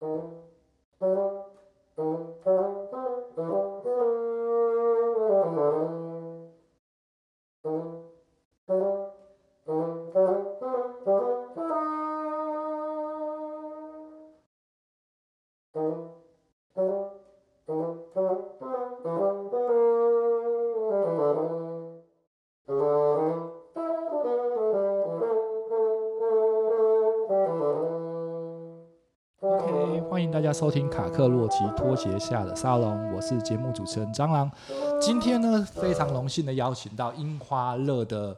欢大家收听卡克洛奇拖鞋下的沙龙，我是节目主持人蟑螂。今天呢，非常荣幸的邀请到樱花乐的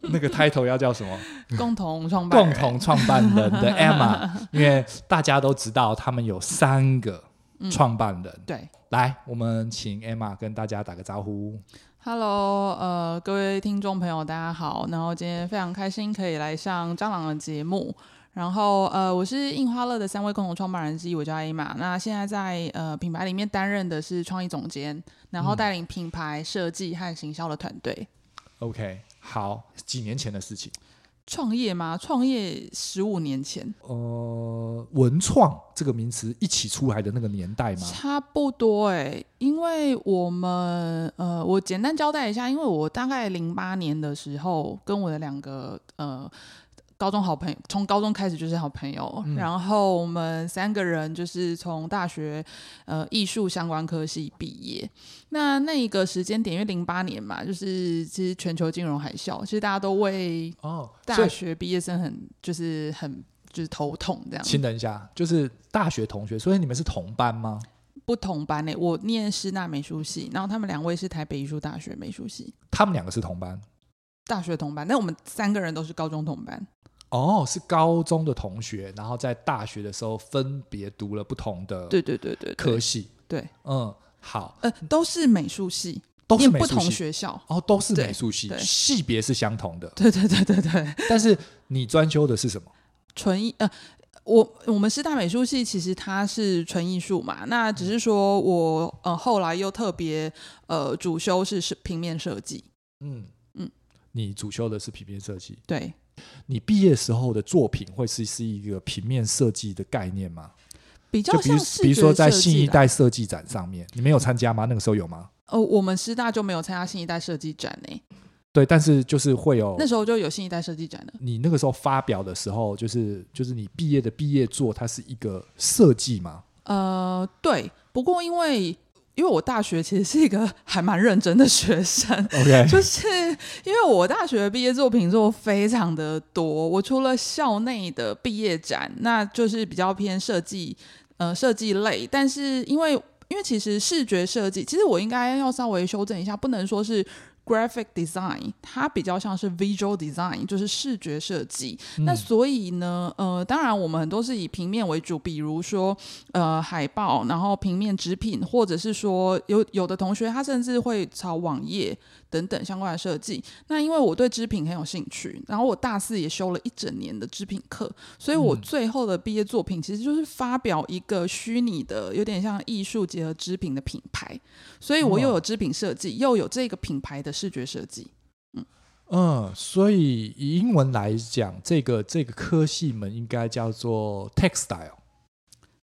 那个 title 要叫什么？共同创办共同创办人的 Emma，因为大家都知道他们有三个创办人。嗯、对，来，我们请 Emma 跟大家打个招呼。Hello，呃，各位听众朋友，大家好。然后今天非常开心可以来上蟑螂的节目。然后呃，我是印花乐的三位共同创办人之一，我叫 Emma。那现在在呃品牌里面担任的是创意总监，然后带领品牌设计和行销的团队。OK，好，几年前的事情。创业吗？创业十五年前。呃，文创这个名词一起出来的那个年代吗？差不多哎、欸，因为我们呃，我简单交代一下，因为我大概零八年的时候跟我的两个呃。高中好朋友，从高中开始就是好朋友。嗯、然后我们三个人就是从大学呃艺术相关科系毕业。那那一个时间点，因为零八年嘛，就是其实全球金融海啸，其实大家都为哦大学毕业生很、哦、就是很就是头痛这样。请等一下，就是大学同学，所以你们是同班吗？不同班呢、欸，我念师大美术系，然后他们两位是台北艺术大学美术系。他们两个是同班，大学同班，但我们三个人都是高中同班。哦，是高中的同学，然后在大学的时候分别读了不同的对对对对科系，对，嗯，好，呃，都是美术系，都是美术系，不同学校，哦，都是美术系，系别是相同的，对对对对对。但是你专修的是什么？纯艺，呃，我我们师大美术系其实它是纯艺术嘛，那只是说我呃后来又特别呃主修是是平面设计，嗯。嗯，你主修的是平面设计，对。你毕业时候的作品会是是一个平面设计的概念吗？比较像是，比如说在新一代设计展上面，你没有参加吗？那个时候有吗？哦，我们师大就没有参加新一代设计展呢。对，但是就是会有，那时候就有新一代设计展了。你那个时候发表的时候，就是就是你毕业的毕业作，它是一个设计吗？呃，对。不过因为因为我大学其实是一个 还蛮认真的学生，OK，就是因为我大学的毕业作品做非常的多，我除了校内的毕业展，那就是比较偏设计，呃，设计类，但是因为因为其实视觉设计，其实我应该要稍微修正一下，不能说是。Graphic design，它比较像是 visual design，就是视觉设计。嗯、那所以呢，呃，当然我们很多是以平面为主，比如说呃海报，然后平面纸品，或者是说有有的同学他甚至会朝网页。等等相关的设计。那因为我对织品很有兴趣，然后我大四也修了一整年的织品课，所以我最后的毕业作品其实就是发表一个虚拟的，有点像艺术结合织品的品牌。所以我又有织品设计，又有这个品牌的视觉设计。嗯嗯，所以以英文来讲，这个这个科系们应该叫做 textile。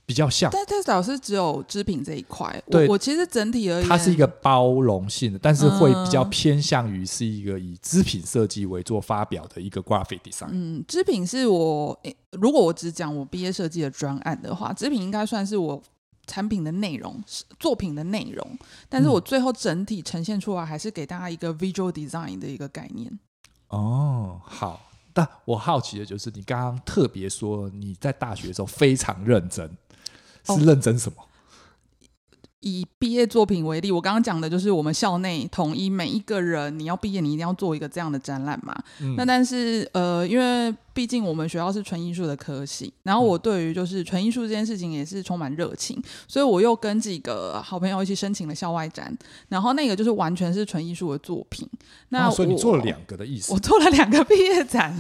比较像，但 textile 是只有织品这一块。对我，我其实整体而言，它是一个包容性的，但是会比较偏向于是一个以织品设计为做发表的一个 graphic design。嗯，织品是我，欸，如果我只讲我毕业设计的专案的话，织品应该算是我产品的内容，作品的内容。但是我最后整体呈现出来，还是给大家一个 visual design 的一个概念。哦，好。但我好奇的就是，你刚刚特别说你在大学的时候非常认真。是认真什么？以毕业作品为例，我刚刚讲的就是我们校内统一每一个人，你要毕业，你一定要做一个这样的展览嘛。嗯、那但是呃，因为毕竟我们学校是纯艺术的科系，然后我对于就是纯艺术这件事情也是充满热情，所以我又跟几个好朋友一起申请了校外展，然后那个就是完全是纯艺术的作品。那、哦、所以你做了两个的意思？我做了两个 毕业展，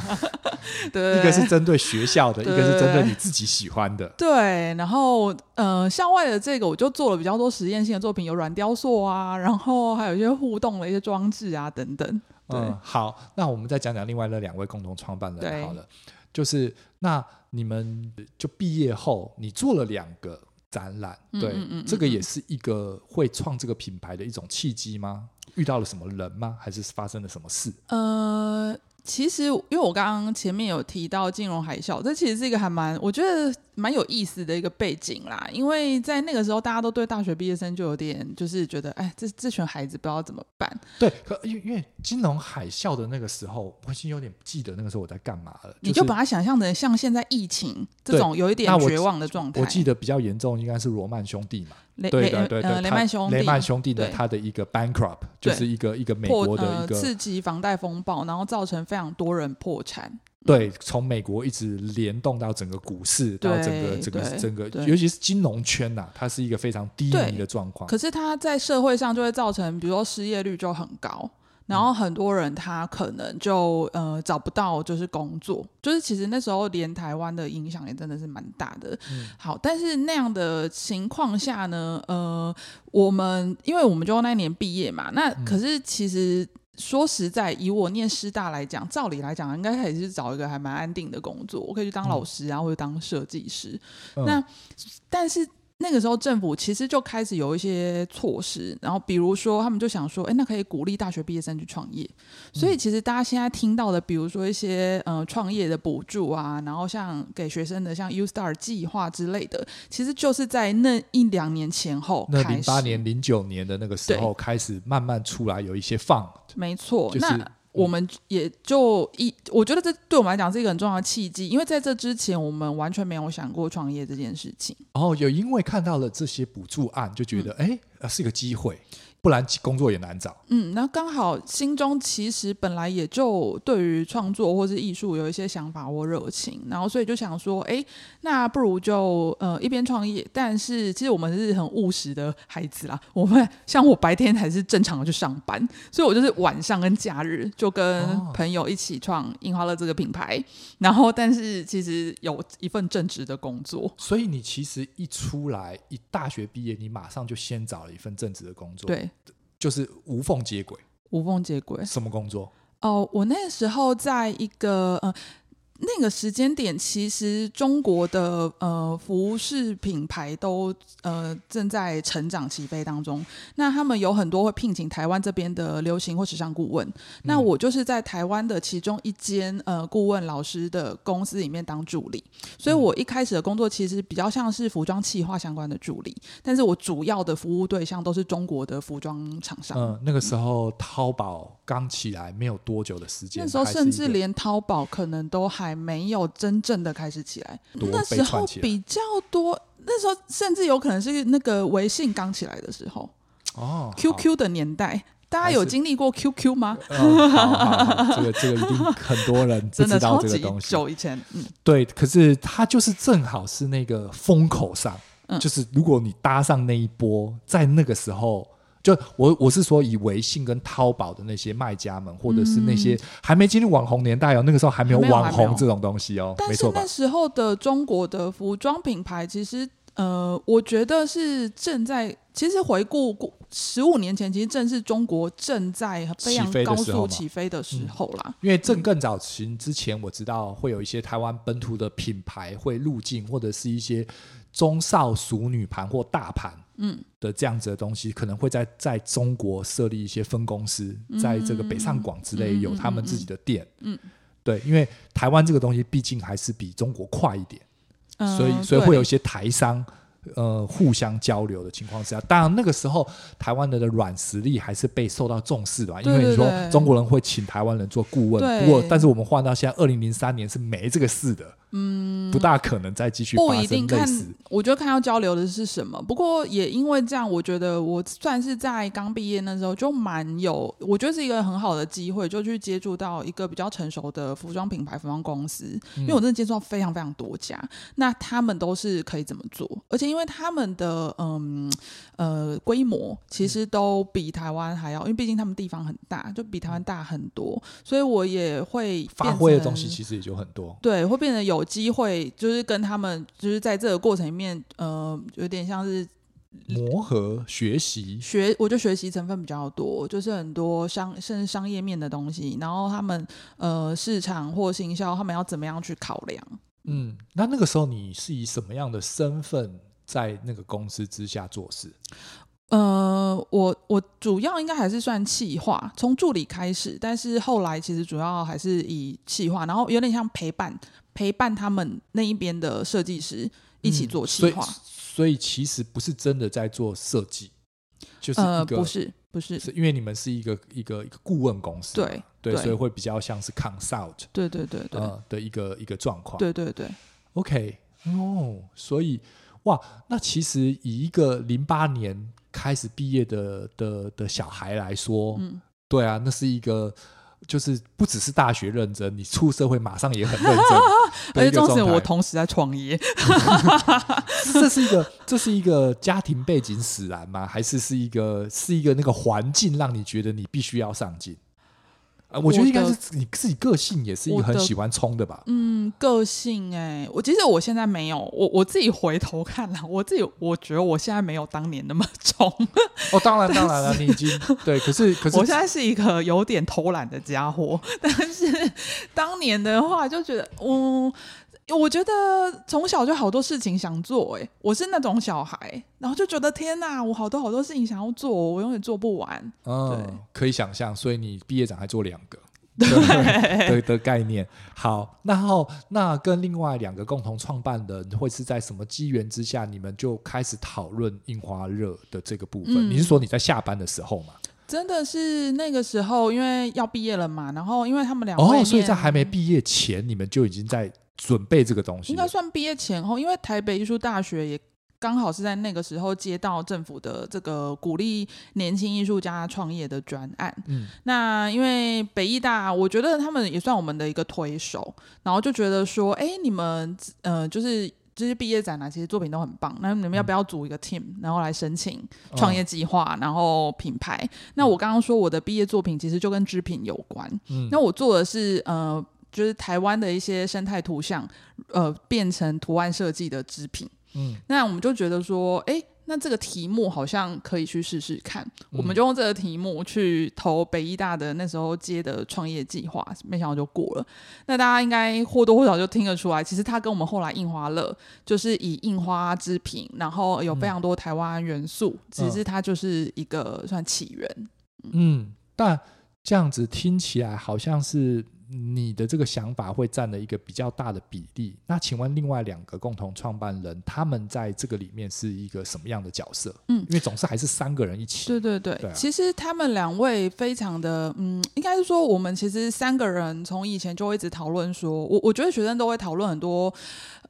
对，一个是针对学校的，一个是针对你自己喜欢的。对，然后呃，校外的这个我就做了比较多实验性的作品，有软雕塑啊，然后还有一些互动的一些装置啊等等。对嗯，好，那我们再讲讲另外那两位共同创办人好了，就是那你们就毕业后，你做了两个展览，对，嗯嗯这个也是一个会创这个品牌的一种契机吗？遇到了什么人吗？还是发生了什么事？呃。其实，因为我刚刚前面有提到金融海啸，这其实是一个还蛮，我觉得蛮有意思的一个背景啦。因为在那个时候，大家都对大学毕业生就有点就是觉得，哎，这这群孩子不知道怎么办。对，可因为因为金融海啸的那个时候，我已经有点不记得那个时候我在干嘛了。就是、你就把它想象成像现在疫情这种有一点绝望的状态。我，我记得比较严重应该是罗曼兄弟嘛。雷对对对，呃、雷曼兄弟，雷曼兄弟的他的一个 bankrupt 就是一个一个美国的一个、呃、刺激房贷风暴，然后造成非常多人破产。对，从美国一直联动到整个股市，到整个整个整个，尤其是金融圈呐、啊，它是一个非常低迷的状况。可是它在社会上就会造成，比如说失业率就很高。然后很多人他可能就呃找不到就是工作，就是其实那时候连台湾的影响也真的是蛮大的。嗯、好，但是那样的情况下呢，呃，我们因为我们就那年毕业嘛，那可是其实说实在，以我念师大来讲，照理来讲应该还是找一个还蛮安定的工作，我可以去当老师啊，或者当设计师。嗯、那但是。那个时候政府其实就开始有一些措施，然后比如说他们就想说，哎，那可以鼓励大学毕业生去创业。所以其实大家现在听到的，比如说一些呃创业的补助啊，然后像给学生的像 U Star 计划之类的，其实就是在那一两年前后，那零八年、零九年的那个时候开始慢慢出来有一些放。没错，就是、那。我们也就一，我觉得这对我们来讲是一个很重要的契机，因为在这之前我们完全没有想过创业这件事情。哦，有因为看到了这些补助案，就觉得哎、嗯，是一个机会。不然工作也难找。嗯，那刚好心中其实本来也就对于创作或是艺术有一些想法或热情，然后所以就想说，哎，那不如就呃一边创业，但是其实我们是很务实的孩子啦。我们像我白天还是正常的去上班，所以我就是晚上跟假日就跟朋友一起创印花乐这个品牌，哦、然后但是其实有一份正职的工作。所以你其实一出来一大学毕业，你马上就先找了一份正职的工作。对。就是无缝接轨，无缝接轨。什么工作？哦，我那时候在一个呃。那个时间点，其实中国的呃服饰品牌都呃正在成长起飞当中。那他们有很多会聘请台湾这边的流行或时尚顾问。嗯、那我就是在台湾的其中一间呃顾问老师的公司里面当助理。所以我一开始的工作其实比较像是服装企划相关的助理，但是我主要的服务对象都是中国的服装厂商。嗯，那个时候淘宝刚起来没有多久的时间，那时候甚至连淘宝可能都还。还没有真正的开始起来，那时候比较多。那时候甚至有可能是那个微信刚起来的时候哦，QQ 的年代，大家有经历过 QQ 吗？这个这个一定很多人 不知道这个东西。久以前，嗯，对，可是它就是正好是那个风口上，嗯、就是如果你搭上那一波，在那个时候。就我我是说，以微信跟淘宝的那些卖家们，或者是那些还没进入网红年代哦，那个时候还没有网红这种东西哦，没错吧？但是那时候的中国的服装品牌，其实呃，我觉得是正在，其实回顾过十五年前，其实正是中国正在非常高速起飞的时候啦。嗯、因为正更早前之前，我知道会有一些台湾本土的品牌会入境，或者是一些。中少熟女盘或大盘，嗯，的这样子的东西，可能会在在中国设立一些分公司，在这个北上广之类有他们自己的店，嗯，对，因为台湾这个东西毕竟还是比中国快一点，所以所以会有一些台商。呃，互相交流的情况之下，当然那个时候台湾人的软实力还是被受到重视的吧，因为你说中国人会请台湾人做顾问，不过但是我们换到现在二零零三年是没这个事的，嗯，不大可能再继续。不一定看，我觉得看要交流的是什么。不过也因为这样，我觉得我算是在刚毕业那时候就蛮有，我觉得是一个很好的机会，就去接触到一个比较成熟的服装品牌、服装公司，嗯、因为我真的接触到非常非常多家，那他们都是可以怎么做，而且因为他们的嗯呃规模其实都比台湾还要，因为毕竟他们地方很大，就比台湾大很多，所以我也会发挥的东西其实也就很多。对，会变得有机会，就是跟他们就是在这个过程里面，呃，有点像是磨合学习学，我觉得学习成分比较多，就是很多商甚至商业面的东西，然后他们呃市场或行销，他们要怎么样去考量。嗯，那那个时候你是以什么样的身份在那个公司之下做事？呃，我我主要应该还是算企划，从助理开始，但是后来其实主要还是以企划，然后有点像陪伴陪伴他们那一边的设计师一起做企划。嗯，所以其实不是真的在做设计，就是一个，呃，不是不是，是因为你们是一个一个一个顾问公司，对对，所以会比较像是 consult，对对对对，呃，的一个一个状况，对对对，OK，哦，所以哇，那其实以一个零八年开始毕业的的的小孩来说，嗯，对啊，那是一个。就是不只是大学认真，你出社会马上也很认真。而且当时我同时在创业，这是一个这是一个家庭背景使然吗？还是是一个是一个那个环境让你觉得你必须要上进？我觉得应该是你自己个性也是一个很喜欢冲的吧。的嗯，个性哎、欸，我其实我现在没有，我我自己回头看了，我自己我觉得我现在没有当年那么冲。哦，当然当然了，你已经对，可是可是我现在是一个有点偷懒的家伙，但是当年的话就觉得嗯。我觉得从小就好多事情想做，哎，我是那种小孩，然后就觉得天哪，我好多好多事情想要做，我永远做不完。嗯，对，可以想象，所以你毕业展还做两个，对的的概念。好，然后那跟另外两个共同创办人会是在什么机缘之下，你们就开始讨论印花热的这个部分？嗯，你是说你在下班的时候吗？真的是那个时候，因为要毕业了嘛，然后因为他们两位，哦，所以在还没毕业前，你们就已经在。准备这个东西应该算毕业前后，因为台北艺术大学也刚好是在那个时候接到政府的这个鼓励年轻艺术家创业的专案。嗯，那因为北艺大，我觉得他们也算我们的一个推手，然后就觉得说，哎，你们呃，就是这些毕业展览，其实作品都很棒，那你们要不要组一个 team，然后来申请创业计划，然后品牌？嗯、那我刚刚说我的毕业作品其实就跟织品有关。嗯，那我做的是呃。就是台湾的一些生态图像，呃，变成图案设计的织品。嗯，那我们就觉得说，哎，那这个题目好像可以去试试看。嗯、我们就用这个题目去投北医大的那时候接的创业计划，没想到就过了。那大家应该或多或少就听得出来，其实它跟我们后来印花乐就是以印花织品，然后有非常多台湾元素，嗯、只是它就是一个算起源。嗯，嗯，但这样子听起来好像是。你的这个想法会占了一个比较大的比例。那请问另外两个共同创办人，他们在这个里面是一个什么样的角色？嗯，因为总是还是三个人一起。对对对，对啊、其实他们两位非常的，嗯，应该是说我们其实三个人从以前就一直讨论说，我我觉得学生都会讨论很多。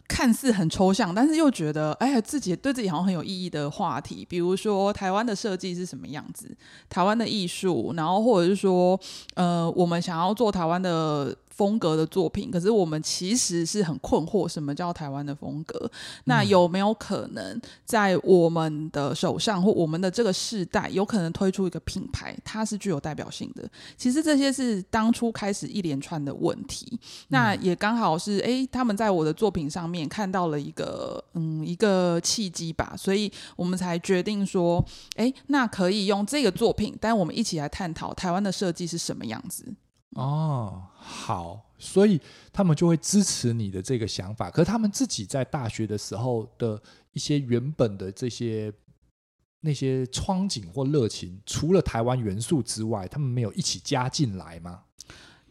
看似很抽象，但是又觉得哎呀，自己对自己好像很有意义的话题，比如说台湾的设计是什么样子，台湾的艺术，然后或者是说，呃，我们想要做台湾的。风格的作品，可是我们其实是很困惑，什么叫台湾的风格？那有没有可能在我们的手上或我们的这个世代，有可能推出一个品牌，它是具有代表性的？其实这些是当初开始一连串的问题。那也刚好是，哎，他们在我的作品上面看到了一个，嗯，一个契机吧，所以我们才决定说，哎，那可以用这个作品，但我们一起来探讨台湾的设计是什么样子。哦，好，所以他们就会支持你的这个想法。可是他们自己在大学的时候的一些原本的这些那些憧憬或热情，除了台湾元素之外，他们没有一起加进来吗？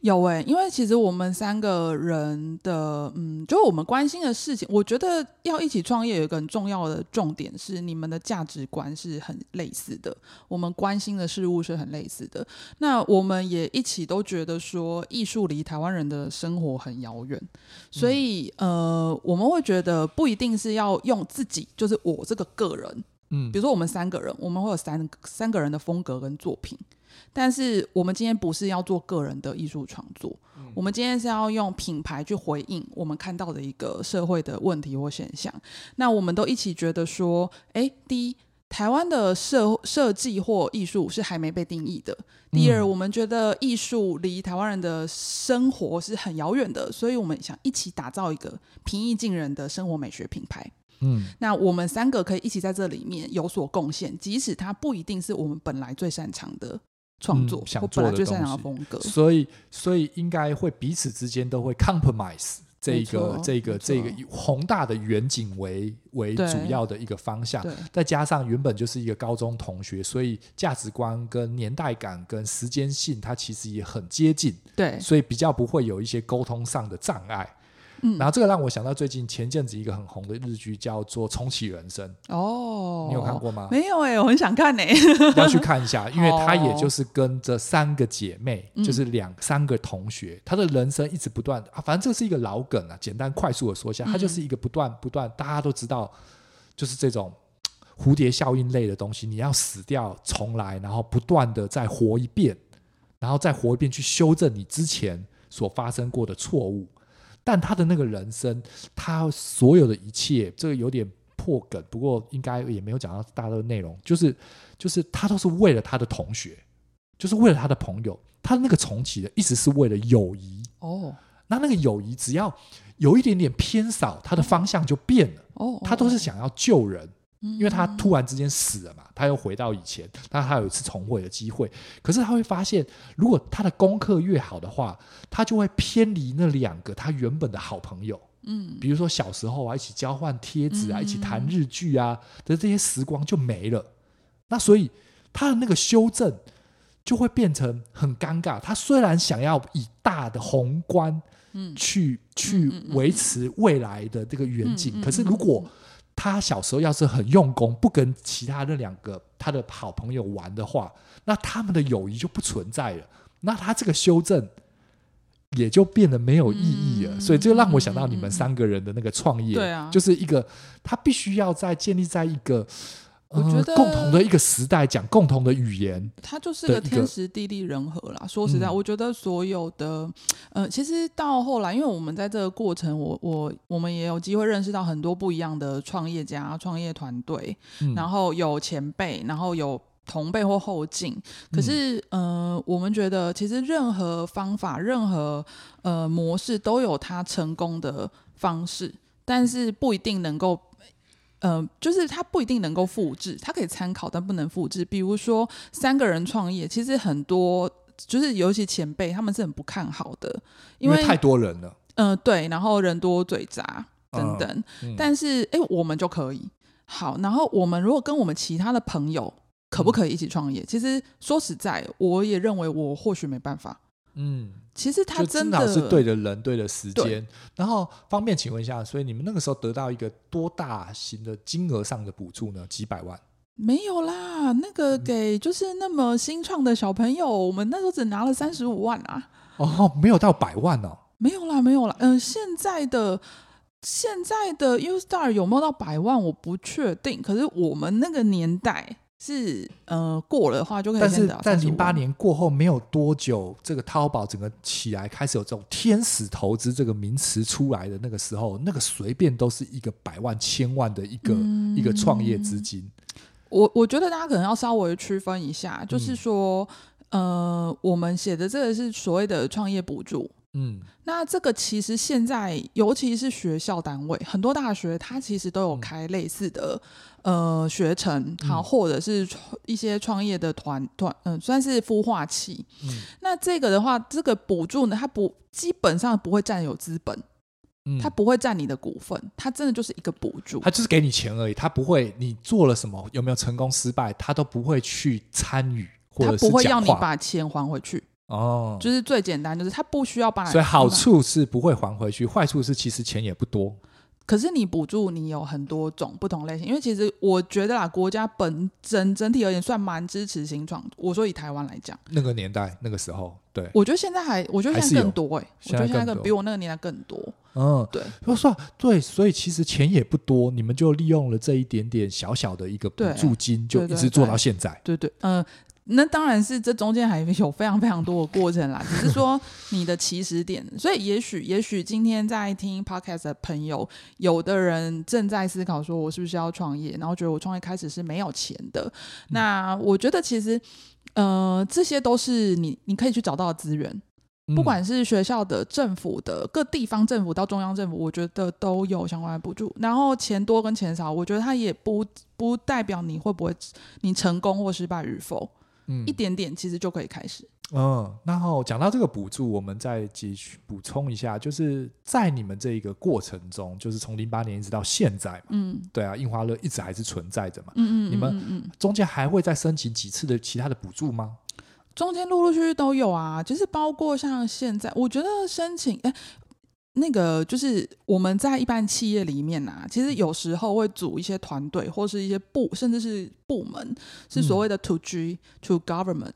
有诶、欸，因为其实我们三个人的，嗯，就我们关心的事情，我觉得要一起创业有一个很重要的重点是，你们的价值观是很类似的，我们关心的事物是很类似的。那我们也一起都觉得说，艺术离台湾人的生活很遥远，所以、嗯、呃，我们会觉得不一定是要用自己，就是我这个个人，嗯，比如说我们三个人，我们会有三三个人的风格跟作品。但是我们今天不是要做个人的艺术创作，嗯、我们今天是要用品牌去回应我们看到的一个社会的问题或现象。那我们都一起觉得说，诶，第一，台湾的设设计或艺术是还没被定义的；第二，嗯、我们觉得艺术离台湾人的生活是很遥远的，所以我们想一起打造一个平易近人的生活美学品牌。嗯，那我们三个可以一起在这里面有所贡献，即使它不一定是我们本来最擅长的。创作，想做的东西，风格，所以所以应该会彼此之间都会 compromise 这个这个这个宏大的远景为为主要的一个方向，再加上原本就是一个高中同学，所以价值观跟年代感跟时间性，它其实也很接近，对，所以比较不会有一些沟通上的障碍。嗯，然后这个让我想到最近前阵子一个很红的日剧叫做《重启人生》哦，你有看过吗？没有哎、欸，我很想看呢、欸，要去看一下，因为他也就是跟这三个姐妹，哦、就是两三个同学，他的人生一直不断啊，反正这是一个老梗啊，简单快速的说一下，他就是一个不断不断，大家都知道，就是这种蝴蝶效应类的东西，你要死掉重来，然后不断的再活一遍，然后再活一遍去修正你之前所发生过的错误。但他的那个人生，他所有的一切，这个有点破梗，不过应该也没有讲到大的内容，就是就是他都是为了他的同学，就是为了他的朋友，他的那个重启的意思是为了友谊哦。那那个友谊只要有一点点偏少，他的方向就变了哦。他都是想要救人。因为他突然之间死了嘛，他又回到以前，但他有一次重回的机会。可是他会发现，如果他的功课越好的话，他就会偏离那两个他原本的好朋友。嗯，比如说小时候啊，一起交换贴纸啊，一起谈日剧啊的这些时光就没了。那所以他的那个修正就会变成很尴尬。他虽然想要以大的宏观，嗯，去去维持未来的这个远景，可是如果他小时候要是很用功，不跟其他那两个他的好朋友玩的话，那他们的友谊就不存在了。那他这个修正也就变得没有意义了。嗯、所以这让我想到你们三个人的那个创业，对啊、就是一个他必须要在建立在一个。我觉得共同的一个时代，讲共同的语言，它就是个天时地利人和啦。说实在，我觉得所有的，呃，其实到后来，因为我们在这个过程，我我我们也有机会认识到很多不一样的创业家、创业团队，然后有前辈，然后有同辈或后进。可是，呃，我们觉得其实任何方法、任何呃模式都有它成功的方式，但是不一定能够。嗯、呃，就是他不一定能够复制，他可以参考，但不能复制。比如说三个人创业，其实很多就是尤其前辈他们是很不看好的，因为，太多人了。嗯、呃，对，然后人多嘴杂等等。但是哎，我们就可以好。然后我们如果跟我们其他的朋友，可不可以一起创业？嗯、其实说实在，我也认为我或许没办法。嗯，其实他真的是对的人，对的时间。然后方便请问一下，所以你们那个时候得到一个多大型的金额上的补助呢？几百万？没有啦，那个给就是那么新创的小朋友，嗯、我们那时候只拿了三十五万啊。哦，没有到百万哦。没有啦，没有啦。嗯、呃，现在的现在的 U Star 有没有到百万？我不确定。可是我们那个年代。是呃过了的话就可以。但是在零八年过后没有多久，这个淘宝整个起来，开始有这种天使投资这个名词出来的那个时候，那个随便都是一个百万、千万的一个、嗯、一个创业资金。我我觉得大家可能要稍微区分一下，就是说，嗯、呃，我们写的这个是所谓的创业补助。嗯，那这个其实现在，尤其是学校单位，很多大学它其实都有开类似的、嗯、呃学程，好，或者是一些创业的团团，嗯、呃，算是孵化器。嗯，那这个的话，这个补助呢，它不基本上不会占有资本，嗯，它不会占你的股份，它真的就是一个补助，它就是给你钱而已，它不会你做了什么有没有成功失败，它都不会去参与，或者是它不会要你把钱还回去。哦，就是最简单，就是他不需要把，所以好处是不会还回去，坏处是其实钱也不多。可是你补助你有很多种不同类型，因为其实我觉得啦，国家本整整体而言算蛮支持新创。我说以台湾来讲，那个年代那个时候，对，我觉得现在还，我觉得现在更多哎、欸，我觉得现在更比我那个年代更多。嗯，对，说实话，对，所以其实钱也不多，你们就利用了这一点点小小的一个补助金，就一直做到现在。对，对对，嗯。呃那当然是这中间还有非常非常多的过程啦，只是说你的起始点。所以也许也许今天在听 podcast 的朋友，有的人正在思考说，我是不是要创业？然后觉得我创业开始是没有钱的。那我觉得其实，呃，这些都是你你可以去找到的资源，不管是学校的、政府的、各地方政府到中央政府，我觉得都有相关的补助。然后钱多跟钱少，我觉得它也不不代表你会不会你成功或失败与否。嗯，一点点其实就可以开始。嗯，然后讲到这个补助，我们再继续补充一下，就是在你们这一个过程中，就是从零八年一直到现在嘛，嗯，对啊，印花乐一直还是存在着嘛，嗯嗯，你们中间还会再申请几次的其他的补助吗？中间陆陆续续都有啊，就是包括像现在，我觉得申请，哎，那个就是我们在一般企业里面啊，其实有时候会组一些团队或是一些部，甚至是部门，是所谓的 to G、嗯、to government。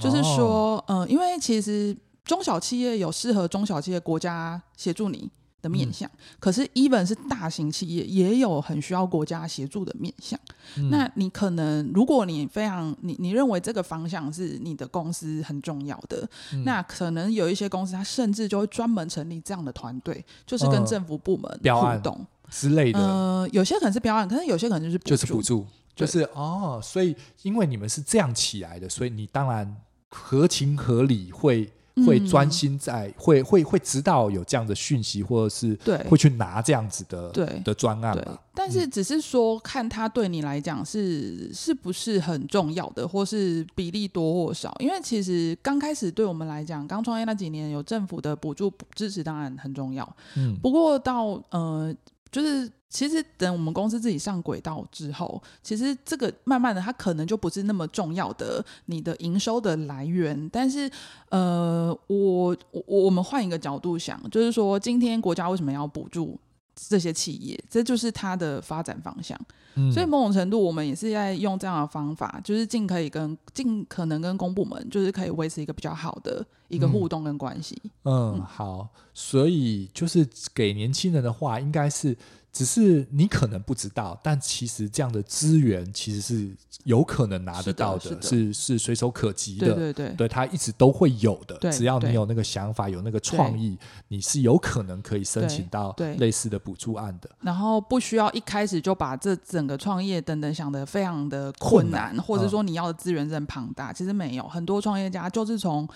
就是说，嗯、呃，因为其实中小企业有适合中小企业国家协助你的面向，嗯、可是 even 是大型企业也有很需要国家协助的面向。嗯、那你可能，如果你非常你你认为这个方向是你的公司很重要的，嗯、那可能有一些公司它甚至就会专门成立这样的团队，就是跟政府部门互动、呃、之类的。呃，有些可能是标案，可是有些可能就是就是补助。就是哦，所以因为你们是这样起来的，所以你当然合情合理会会专心在、嗯、会会会知道有这样的讯息，或者是对会去拿这样子的对的专案嘛。但是只是说看他对你来讲是是不是很重要的，或是比例多或少。因为其实刚开始对我们来讲，刚创业那几年有政府的补助支持，当然很重要。嗯，不过到呃。就是其实等我们公司自己上轨道之后，其实这个慢慢的它可能就不是那么重要的你的营收的来源。但是呃，我我我们换一个角度想，就是说今天国家为什么要补助这些企业？这就是它的发展方向。嗯，所以某种程度我们也是在用这样的方法，就是尽可以跟尽可能跟公部门，就是可以维持一个比较好的一个互动跟关系。嗯，嗯，好，所以就是给年轻人的话，应该是。只是你可能不知道，但其实这样的资源其实是有可能拿得到的，是的是，随手可及的。对对对，对，它一直都会有的。只要你有那个想法，有那个创意，你是有可能可以申请到类似的补助案的。然后不需要一开始就把这整个创业等等想得非常的困难，困难或者说你要的资源是很庞大，嗯、其实没有。很多创业家就是从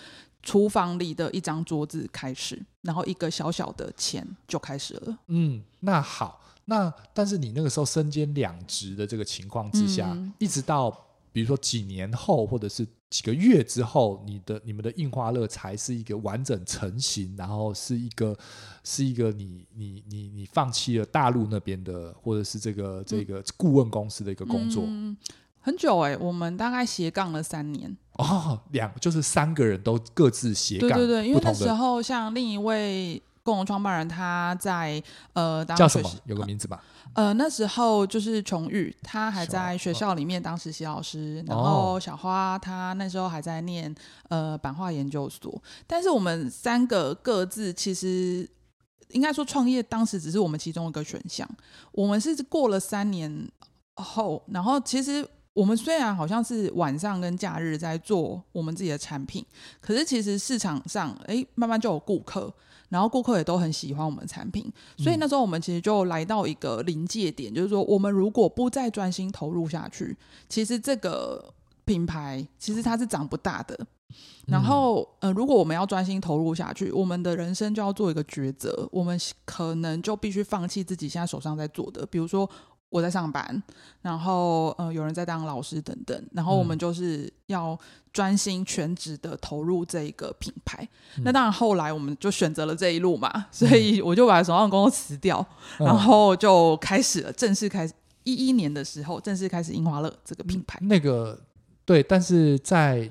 厨房里的一张桌子开始，然后一个小小的钱就开始了。嗯，那好。那但是你那个时候身兼两职的这个情况之下，嗯、一直到比如说几年后或者是几个月之后，你的你们的印花乐才是一个完整成型，然后是一个是一个你你你你放弃了大陆那边的或者是这个这个顾问公司的一个工作，嗯、很久哎、欸，我们大概斜杠了三年。哦，两就是三个人都各自斜杠，对对对，因为那时候像另一位。共同创办人他在呃当叫什么？有个名字吧。呃，那时候就是琼玉，他还在学校里面当实习老师。然后小花她那时候还在念呃版画研究所。但是我们三个各自其实应该说创业当时只是我们其中一个选项。我们是过了三年后，然后其实我们虽然好像是晚上跟假日在做我们自己的产品，可是其实市场上哎慢慢就有顾客。然后顾客也都很喜欢我们的产品，所以那时候我们其实就来到一个临界点，嗯、就是说我们如果不再专心投入下去，其实这个品牌其实它是长不大的。然后呃，如果我们要专心投入下去，我们的人生就要做一个抉择，我们可能就必须放弃自己现在手上在做的，比如说。我在上班，然后呃，有人在当老师等等，然后我们就是要专心全职的投入这一个品牌。嗯、那当然，后来我们就选择了这一路嘛，所以我就把手上的工作辞掉，嗯、然后就开始了正式开始一一年的时候正式开始樱花乐这个品牌。那个对，但是在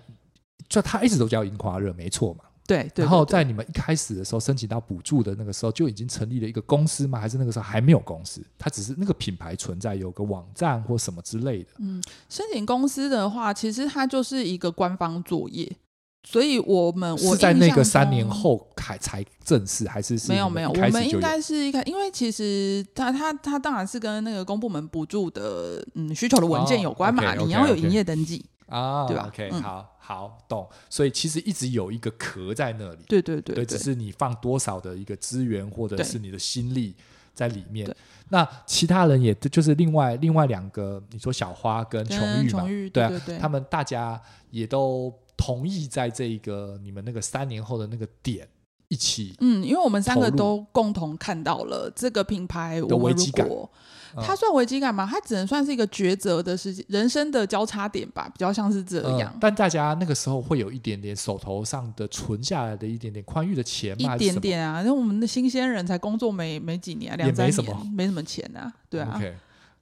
就他一直都叫樱花乐，没错嘛。对，对，对，然后在你们一开始的时候申请到补助的那个时候，就已经成立了一个公司吗？还是那个时候还没有公司？它只是那个品牌存在，有个网站或什么之类的。嗯，申请公司的话，其实它就是一个官方作业，所以我们我是在那个三年后才才正式，还是，是没有没有？我们应该是一开，因为其实它它它当然是跟那个公部门补助的嗯需求的文件有关嘛，哦、okay, okay, okay. 你要有营业登记。啊，对吧？OK，好好懂。所以其实一直有一个壳在那里，对对对，对，只是你放多少的一个资源或者是你的心力在里面。那其他人也就是另外另外两个，你说小花跟琼玉嘛，对啊，他们大家也都同意在这一个你们那个三年后的那个点一起。嗯，因为我们三个都共同看到了这个品牌，我们如果它算危机感吗？它只能算是一个抉择的时间，人生的交叉点吧，比较像是这样。嗯、但大家那个时候会有一点点手头上的存下来的一点点宽裕的钱吗？一点点啊，因为我们的新鲜人才工作没没几年，两三年，没什么，没什么钱啊，对啊。Okay.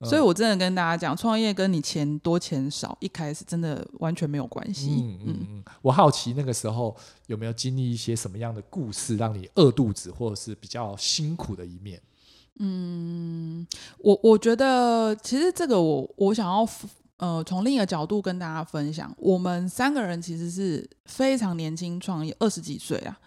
所以，我真的跟大家讲，创业跟你钱多钱少，一开始真的完全没有关系。嗯嗯嗯。我好奇那个时候有没有经历一些什么样的故事，让你饿肚子，或者是比较辛苦的一面？嗯，我我觉得其实这个我我想要呃从另一个角度跟大家分享，我们三个人其实是非常年轻创业，二十几岁啊。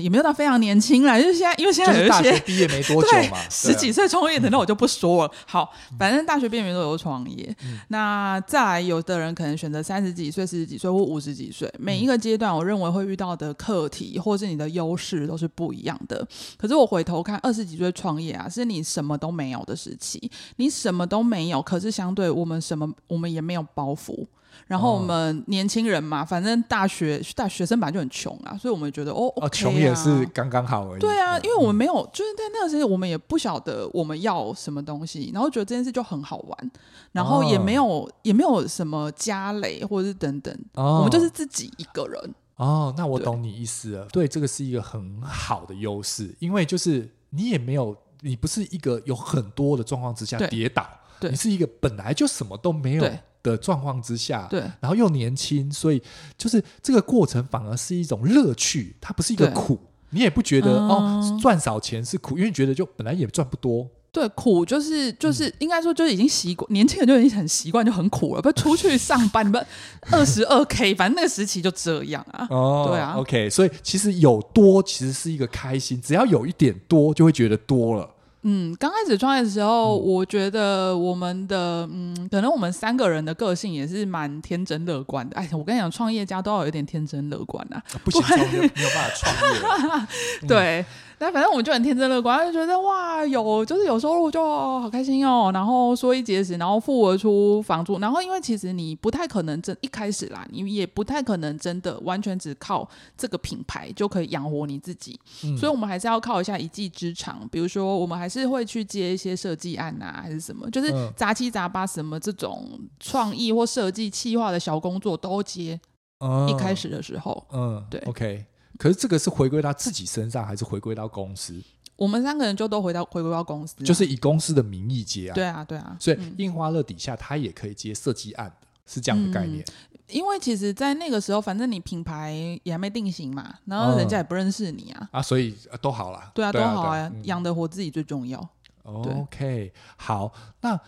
也没有到非常年轻啦，就是现在，因为现在有一些大学毕业没多 久嘛，十几岁创业的，那我就不说了。好，反正大学毕业没多久创业。嗯、那再来，有的人可能选择三十几岁、四十几岁或五十几岁，每一个阶段，我认为会遇到的课题或是你的优势都是不一样的。可是我回头看，二十几岁创业啊，是你什么都没有的时期，你什么都没有，可是相对我们什么，我们也没有包袱。然后我们年轻人嘛，反正大学大学生本来就很穷啊，所以我们觉得哦，哦，穷也是刚刚好而已。对啊，因为我们没有，就是在那个时候，我们也不晓得我们要什么东西，然后觉得这件事就很好玩，然后也没有也没有什么家累或者是等等，我们就是自己一个人。哦，那我懂你意思了。对，这个是一个很好的优势，因为就是你也没有，你不是一个有很多的状况之下跌倒，对，你是一个本来就什么都没有。的状况之下，对，然后又年轻，所以就是这个过程反而是一种乐趣，它不是一个苦，你也不觉得、嗯、哦赚少钱是苦，因为你觉得就本来也赚不多。对，苦就是就是、嗯、应该说就是已经习惯，年轻人就已经很习惯就很苦了，不出去上班，你们二十二 k，反正那个时期就这样啊。哦，对啊，OK，所以其实有多其实是一个开心，只要有一点多就会觉得多了。嗯，刚开始创业的时候，嗯、我觉得我们的嗯，可能我们三个人的个性也是蛮天真乐观的。哎，我跟你讲，创业家都要有一点天真乐观啊，不行，没有没有办法创业。对。嗯但反正我们就很天真乐观，就觉得哇，有就是有收入就好开心哦。然后说一节食，然后付得出房租。然后因为其实你不太可能真一开始啦，你也不太可能真的完全只靠这个品牌就可以养活你自己。嗯、所以我们还是要靠一下一技之长，比如说我们还是会去接一些设计案啊，还是什么，就是杂七杂八什么这种创意或设计企划的小工作都接。嗯、一开始的时候，嗯，对，OK。可是这个是回归到自己身上，还是回归到公司？我们三个人就都回到回归到公司，就是以公司的名义接啊。对啊，对啊。所以印花乐底下他也可以接设计案的，是这样的概念。嗯，因为其实，在那个时候，反正你品牌也还没定型嘛，然后人家也不认识你啊。嗯、啊，所以都好了。对啊，都好啊，养得活自己最重要。OK，好。那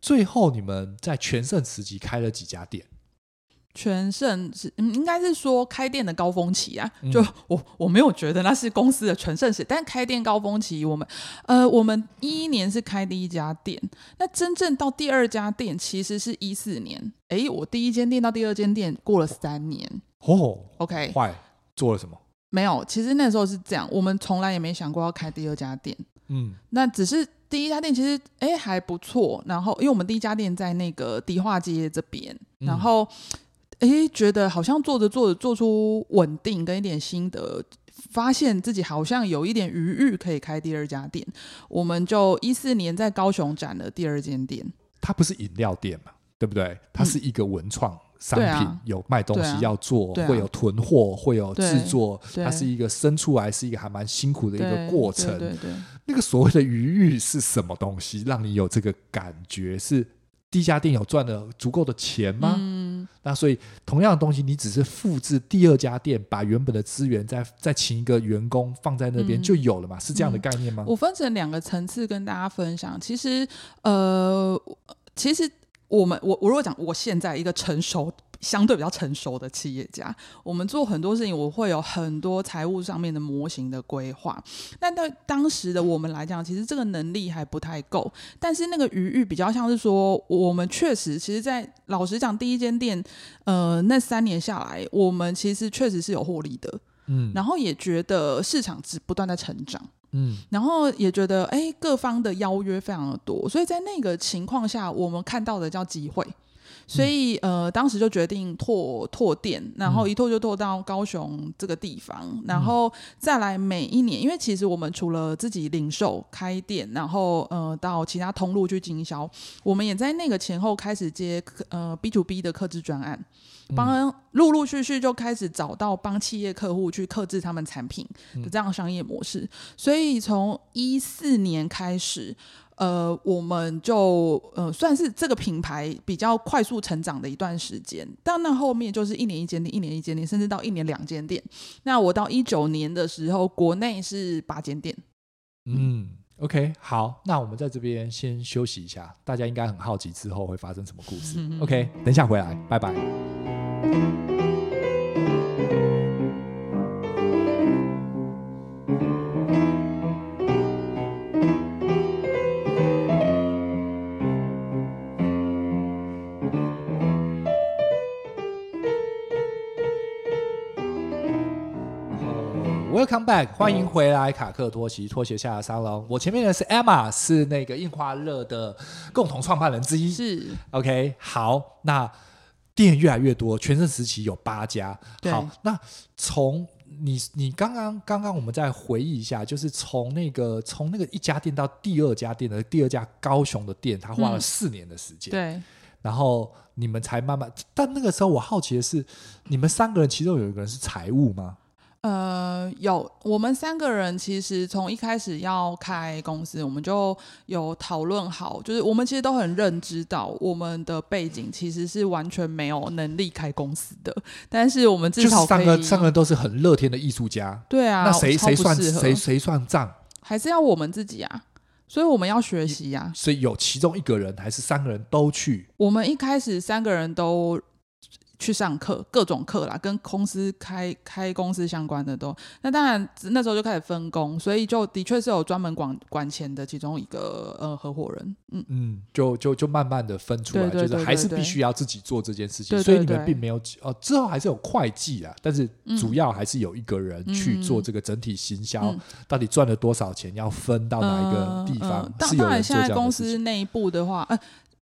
最后你们在全盛时期开了几家店？全盛是嗯，应该是说开店的高峰期啊。就我我没有觉得那是公司的全盛时，但开店高峰期，我们呃，我们一一年是开第一家店，那真正到第二家店其实是一四年。哎，我第一间店到第二间店过了三年。哦，OK，坏，做了什么？没有，其实那时候是这样，我们从来也没想过要开第二家店。嗯，那只是第一家店其实哎还不错，然后因为我们第一家店在那个迪化街这边，然后。嗯诶，觉得好像做着做着做出稳定跟一点心得，发现自己好像有一点余裕可以开第二家店，我们就一四年在高雄展了第二间店。它不是饮料店嘛，对不对？它是一个文创商品，有卖东西要做，啊、会有囤货，会有制作，它是一个生出来是一个还蛮辛苦的一个过程。那个所谓的余裕是什么东西，让你有这个感觉是？第一家店有赚了足够的钱吗？嗯，那所以同样的东西，你只是复制第二家店，把原本的资源再再请一个员工放在那边就有了嘛？嗯，是这样的概念吗？我分成两个层次跟大家分享。其实，呃，其实我们我我如果讲我现在一个成熟。相对比较成熟的企业家，我们做很多事情，我会有很多财务上面的模型的规划。那对当时的我们来讲，其实这个能力还不太够。但是那个余裕比较像是说，我们确实，其实，在老实讲，第一间店，呃，那三年下来，我们其实确实是有获利的。嗯，然后也觉得市场是不断在成长。嗯，然后也觉得，哎，各方的邀约非常的多，所以在那个情况下，我们看到的叫机会。所以呃，当时就决定拓拓店，然后一拓就拓到高雄这个地方，嗯、然后再来每一年，因为其实我们除了自己零售开店，然后呃到其他通路去经销，我们也在那个前后开始接呃 B to B 的客制专案，帮陆陆续续就开始找到帮企业客户去克制他们产品的这样商业模式，所以从一四年开始。呃，我们就呃算是这个品牌比较快速成长的一段时间，但那后面就是一年一间店，一年一间店，甚至到一年两间店。那我到一九年的时候，国内是八间店。嗯，OK，好，那我们在这边先休息一下，大家应该很好奇之后会发生什么故事。嗯、OK，等一下回来，拜拜。Welcome back，欢迎回来卡克拖鞋拖鞋下的沙龙。我前面的是 Emma，是那个印花乐的共同创办人之一。是 OK，好，那店越来越多，全盛时期有八家。好，那从你你刚刚刚刚我们再回忆一下，就是从那个从那个一家店到第二家店的第二家高雄的店，他花了四年的时间。嗯、对，然后你们才慢慢，但那个时候我好奇的是，你们三个人其中有一个人是财务吗？呃，有我们三个人，其实从一开始要开公司，我们就有讨论好，就是我们其实都很认知到，我们的背景其实是完全没有能力开公司的，但是我们至少三个三个人都是很乐天的艺术家，对啊，那谁谁算谁谁算账？还是要我们自己啊，所以我们要学习呀、啊。所以有其中一个人还是三个人都去？我们一开始三个人都。去上课，各种课啦，跟公司开开公司相关的都。那当然那时候就开始分工，所以就的确是有专门管管钱的其中一个呃合伙人。嗯嗯，就就就慢慢的分出来，就是还是必须要自己做这件事情。所以你们并没有哦，之后还是有会计啊，但是主要还是有一个人去做这个整体行销，嗯、到底赚了多少钱，要分到哪一个地方？当、然，现在公司内部的话，呃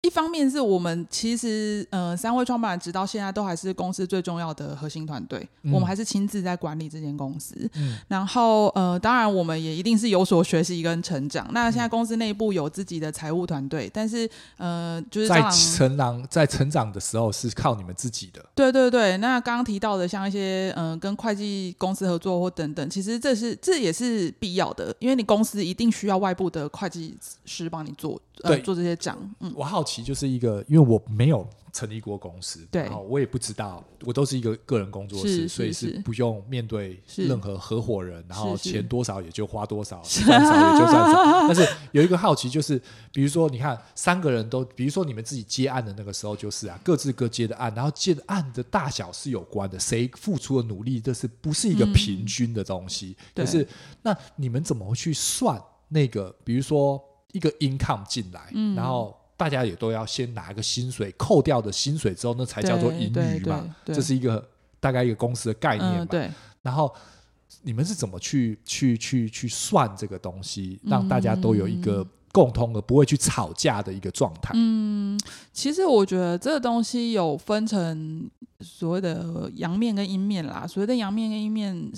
一方面是我们其实呃三位创办人直到现在都还是公司最重要的核心团队，嗯、我们还是亲自在管理这间公司。嗯、然后呃当然我们也一定是有所学习跟成长。那现在公司内部有自己的财务团队，但是呃就是在成长在成长的时候是靠你们自己的。对对对，那刚刚提到的像一些嗯、呃、跟会计公司合作或等等，其实这是这也是必要的，因为你公司一定需要外部的会计师帮你做呃做这些账。嗯，我好奇。就是一个，因为我没有成立过公司，对，然后我也不知道，我都是一个个人工作室，所以是不用面对任何合伙人，然后钱多少也就花多少，赚少也就赚少。但是有一个好奇，就是比如说，你看三个人都，比如说你们自己接案的那个时候，就是啊，各自各接的案，然后接的案的大小是有关的，谁付出的努力，这是不是一个平均的东西？可是那你们怎么去算那个？比如说一个 income 进来，然后。大家也都要先拿一个薪水，扣掉的薪水之后，那才叫做盈余嘛。这是一个大概一个公司的概念嘛。嗯、对。然后你们是怎么去去去去算这个东西，让大家都有一个共通的、不会去吵架的一个状态？嗯，其实我觉得这个东西有分成所谓的阳面跟阴面啦。所谓的阳面跟阴面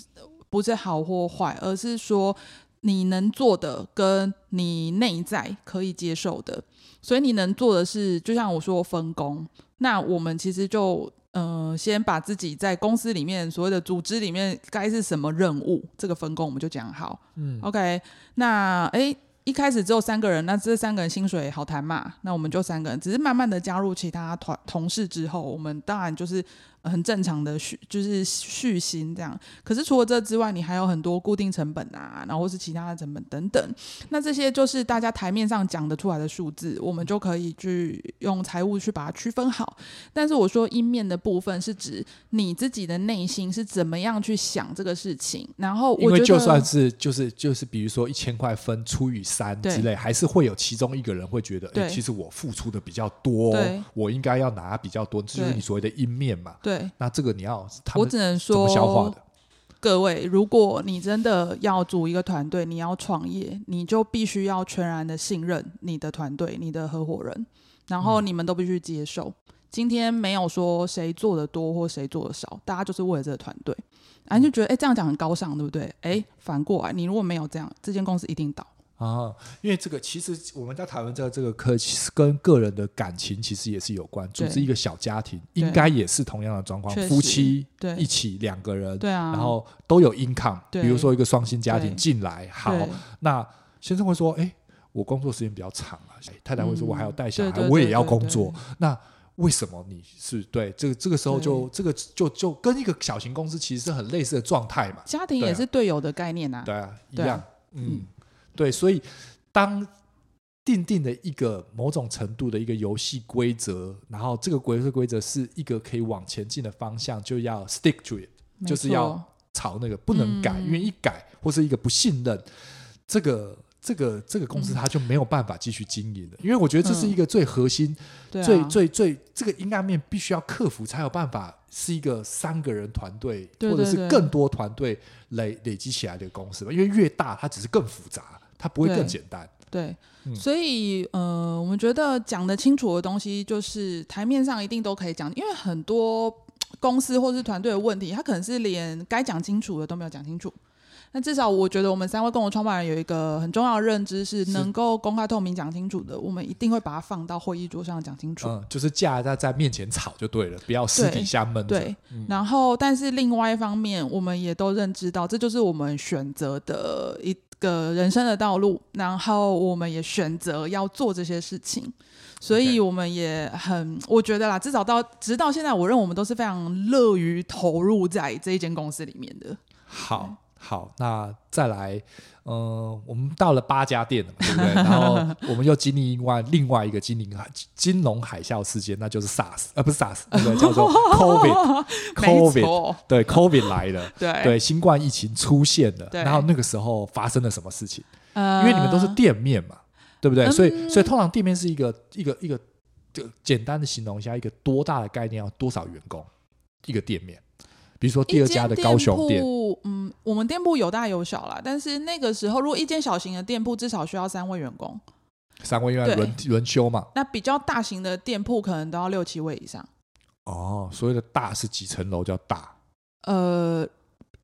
不是好或坏，而是说你能做的跟你内在可以接受的。所以你能做的是，就像我说分工，那我们其实就嗯、呃，先把自己在公司里面所谓的组织里面该是什么任务，这个分工我们就讲好。嗯，OK，那诶，一开始只有三个人，那这三个人薪水好谈嘛？那我们就三个人，只是慢慢的加入其他团同事之后，我们当然就是。很正常的续就是续薪这样，可是除了这之外，你还有很多固定成本啊，然后是其他的成本等等。那这些就是大家台面上讲得出来的数字，我们就可以去用财务去把它区分好。但是我说阴面的部分是指你自己的内心是怎么样去想这个事情。然后我觉得因为就算是就是就是比如说一千块分除以三之类，还是会有其中一个人会觉得，对，其实我付出的比较多，我应该要拿比较多，这就是你所谓的阴面嘛。对，那这个你要，我只能说，各位，如果你真的要组一个团队，你要创业，你就必须要全然的信任你的团队、你的合伙人，然后你们都必须接受。今天没有说谁做的多或谁做的少，大家就是为了这个团队，然后就觉得哎、欸，这样讲很高尚，对不对？哎、欸，反过来，你如果没有这样，这间公司一定倒啊。因为这个其实我们在讨论这个这个课，其实跟个人的感情其实也是有关。组织一个小家庭，应该也是同样的状况，夫妻对一起两个人，对啊，然后都有 income，比如说一个双薪家庭进来，好，那先生会说，哎、欸，我工作时间比较长啊，太太会说，我还要带小孩，嗯、我也要工作，那。为什么你是对这个这个时候就这个就就跟一个小型公司其实是很类似的状态嘛？家庭也是队友的概念啊。对啊，对啊一样。嗯，嗯对，所以当定定的一个某种程度的一个游戏规则，然后这个规则规则是一个可以往前进的方向，就要 stick to it，就是要朝那个不能改，嗯、因为一改或是一个不信任这个。这个这个公司它就没有办法继续经营了，嗯、因为我觉得这是一个最核心、嗯、最、啊、最最这个阴暗面必须要克服，才有办法是一个三个人团队或者是更多团队累累积起来的公司吧。因为越大，它只是更复杂，它不会更简单。对，对嗯、所以呃，我们觉得讲得清楚的东西，就是台面上一定都可以讲，因为很多公司或是团队的问题，他可能是连该讲清楚的都没有讲清楚。那至少我觉得我们三位共同创办人有一个很重要的认知，是能够公开透明讲清楚的，我们一定会把它放到会议桌上讲清楚。嗯，就是架在在面前吵就对了，不要私底下闷着。对，嗯、然后但是另外一方面，我们也都认知到，这就是我们选择的一个人生的道路，然后我们也选择要做这些事情，所以我们也很，我觉得啦，至少到直到现在，我认为我们都是非常乐于投入在这一间公司里面的。好。好，那再来，嗯、呃，我们到了八家店了嘛，对不对？然后我们又经历另外另外一个金陵海金融海啸事件，那就是 SARS，呃，不是 SARS，对不对？叫做 COVID，COVID，错对，COVID 来了，对对，新冠疫情出现了，然后那个时候发生了什么事情？呃、因为你们都是店面嘛，对不对？嗯、所以，所以通常店面是一个一个一个，就简单的形容一下，一个多大的概念？要多少员工？一个店面。比如说第二家的高雄店，店嗯，我们店铺有大有小啦。但是那个时候，如果一间小型的店铺，至少需要三位员工，三位员工轮轮休嘛。那比较大型的店铺，可能都要六七位以上。哦，所谓的大是几层楼叫大？呃，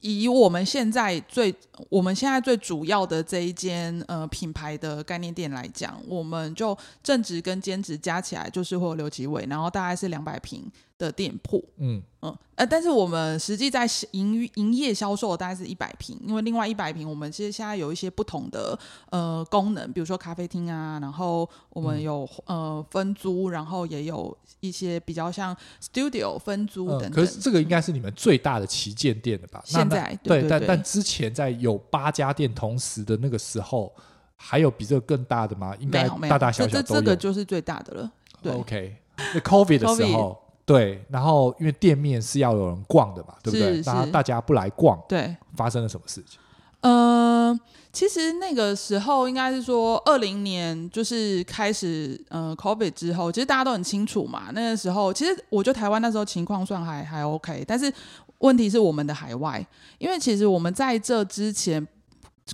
以我们现在最我们现在最主要的这一间呃品牌的概念店来讲，我们就正职跟兼职加起来就是会有六七位，然后大概是两百平的店铺，嗯嗯，呃，但是我们实际在营营业销售大概是一百平，因为另外一百平我们其实现在有一些不同的呃功能，比如说咖啡厅啊，然后我们有、嗯、呃分租，然后也有一些比较像 studio 分租等等。可是这个应该是你们最大的旗舰店了吧？现在对，但但之前在有八家店同时的那个时候，还有比这个更大的吗？应该大大小小都有。这这个就是最大的了。对，OK，那 COVID 的时候。对，然后因为店面是要有人逛的嘛，对不对？然后大家不来逛，对，发生了什么事情？呃，其实那个时候应该是说二零年就是开始呃，COVID 之后，其实大家都很清楚嘛。那个时候，其实我觉得台湾那时候情况算还还 OK，但是问题是我们的海外，因为其实我们在这之前，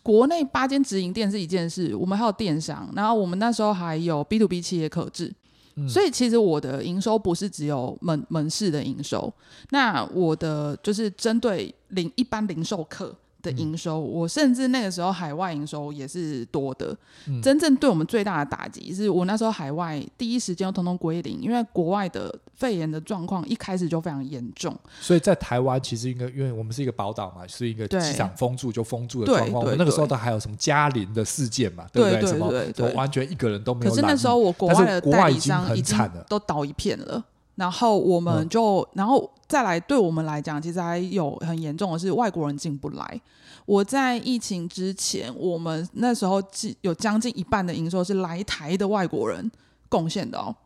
国内八间直营店是一件事，我们还有电商，然后我们那时候还有 B to B 企业可制。所以其实我的营收不是只有门门市的营收，那我的就是针对零一般零售客的营收，嗯、我甚至那个时候海外营收也是多的。嗯、真正对我们最大的打击是我那时候海外第一时间通通归零，因为国外的肺炎的状况一开始就非常严重。所以在台湾其实应该，因为我们是一个宝岛嘛，是一个机场封住就封住的状况。我们那个时候都还有什么嘉陵的事件嘛，对不对？什么完全一个人都没有。可是那时候我国外的代理商已经都倒一片了。然后我们就，嗯、然后再来，对我们来讲，其实还有很严重的是外国人进不来。我在疫情之前，我们那时候有将近一半的营收是来台的外国人贡献的哦。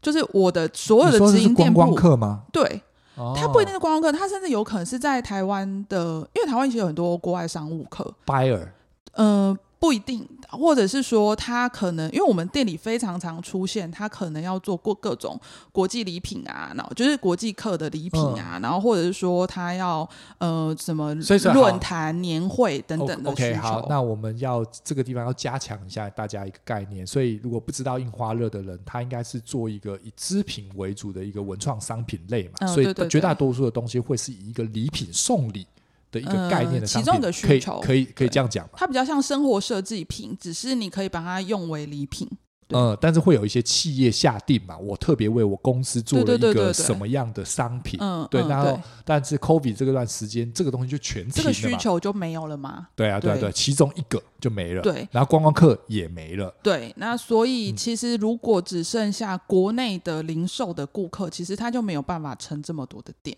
就是我的所有的直营店铺，观光客吗？对，哦、他不一定是观光客，他甚至有可能是在台湾的，因为台湾其实有很多国外商务客。Buyer，呃。不一定，或者是说他可能，因为我们店里非常常出现，他可能要做过各种国际礼品啊，然后就是国际客的礼品啊，嗯、然后或者是说他要呃什么论坛、年会等等的需求。OK，好，那我们要这个地方要加强一下大家一个概念，所以如果不知道印花乐的人，他应该是做一个以织品为主的一个文创商品类嘛，嗯、所以绝大多数的东西会是以一个礼品送礼。的一个概念的、嗯、其中的需求，可以可以可以这样讲吧？它比较像生活设计品，只是你可以把它用为礼品。嗯，但是会有一些企业下定嘛，我特别为我公司做了一个什么样的商品，嗯，对，然后但是 COVID 这个段时间，这个东西就全停，这个需求就没有了吗？对啊，对啊，对，其中一个就没了，对，然后观光客也没了，对，那所以其实如果只剩下国内的零售的顾客，其实他就没有办法撑这么多的店，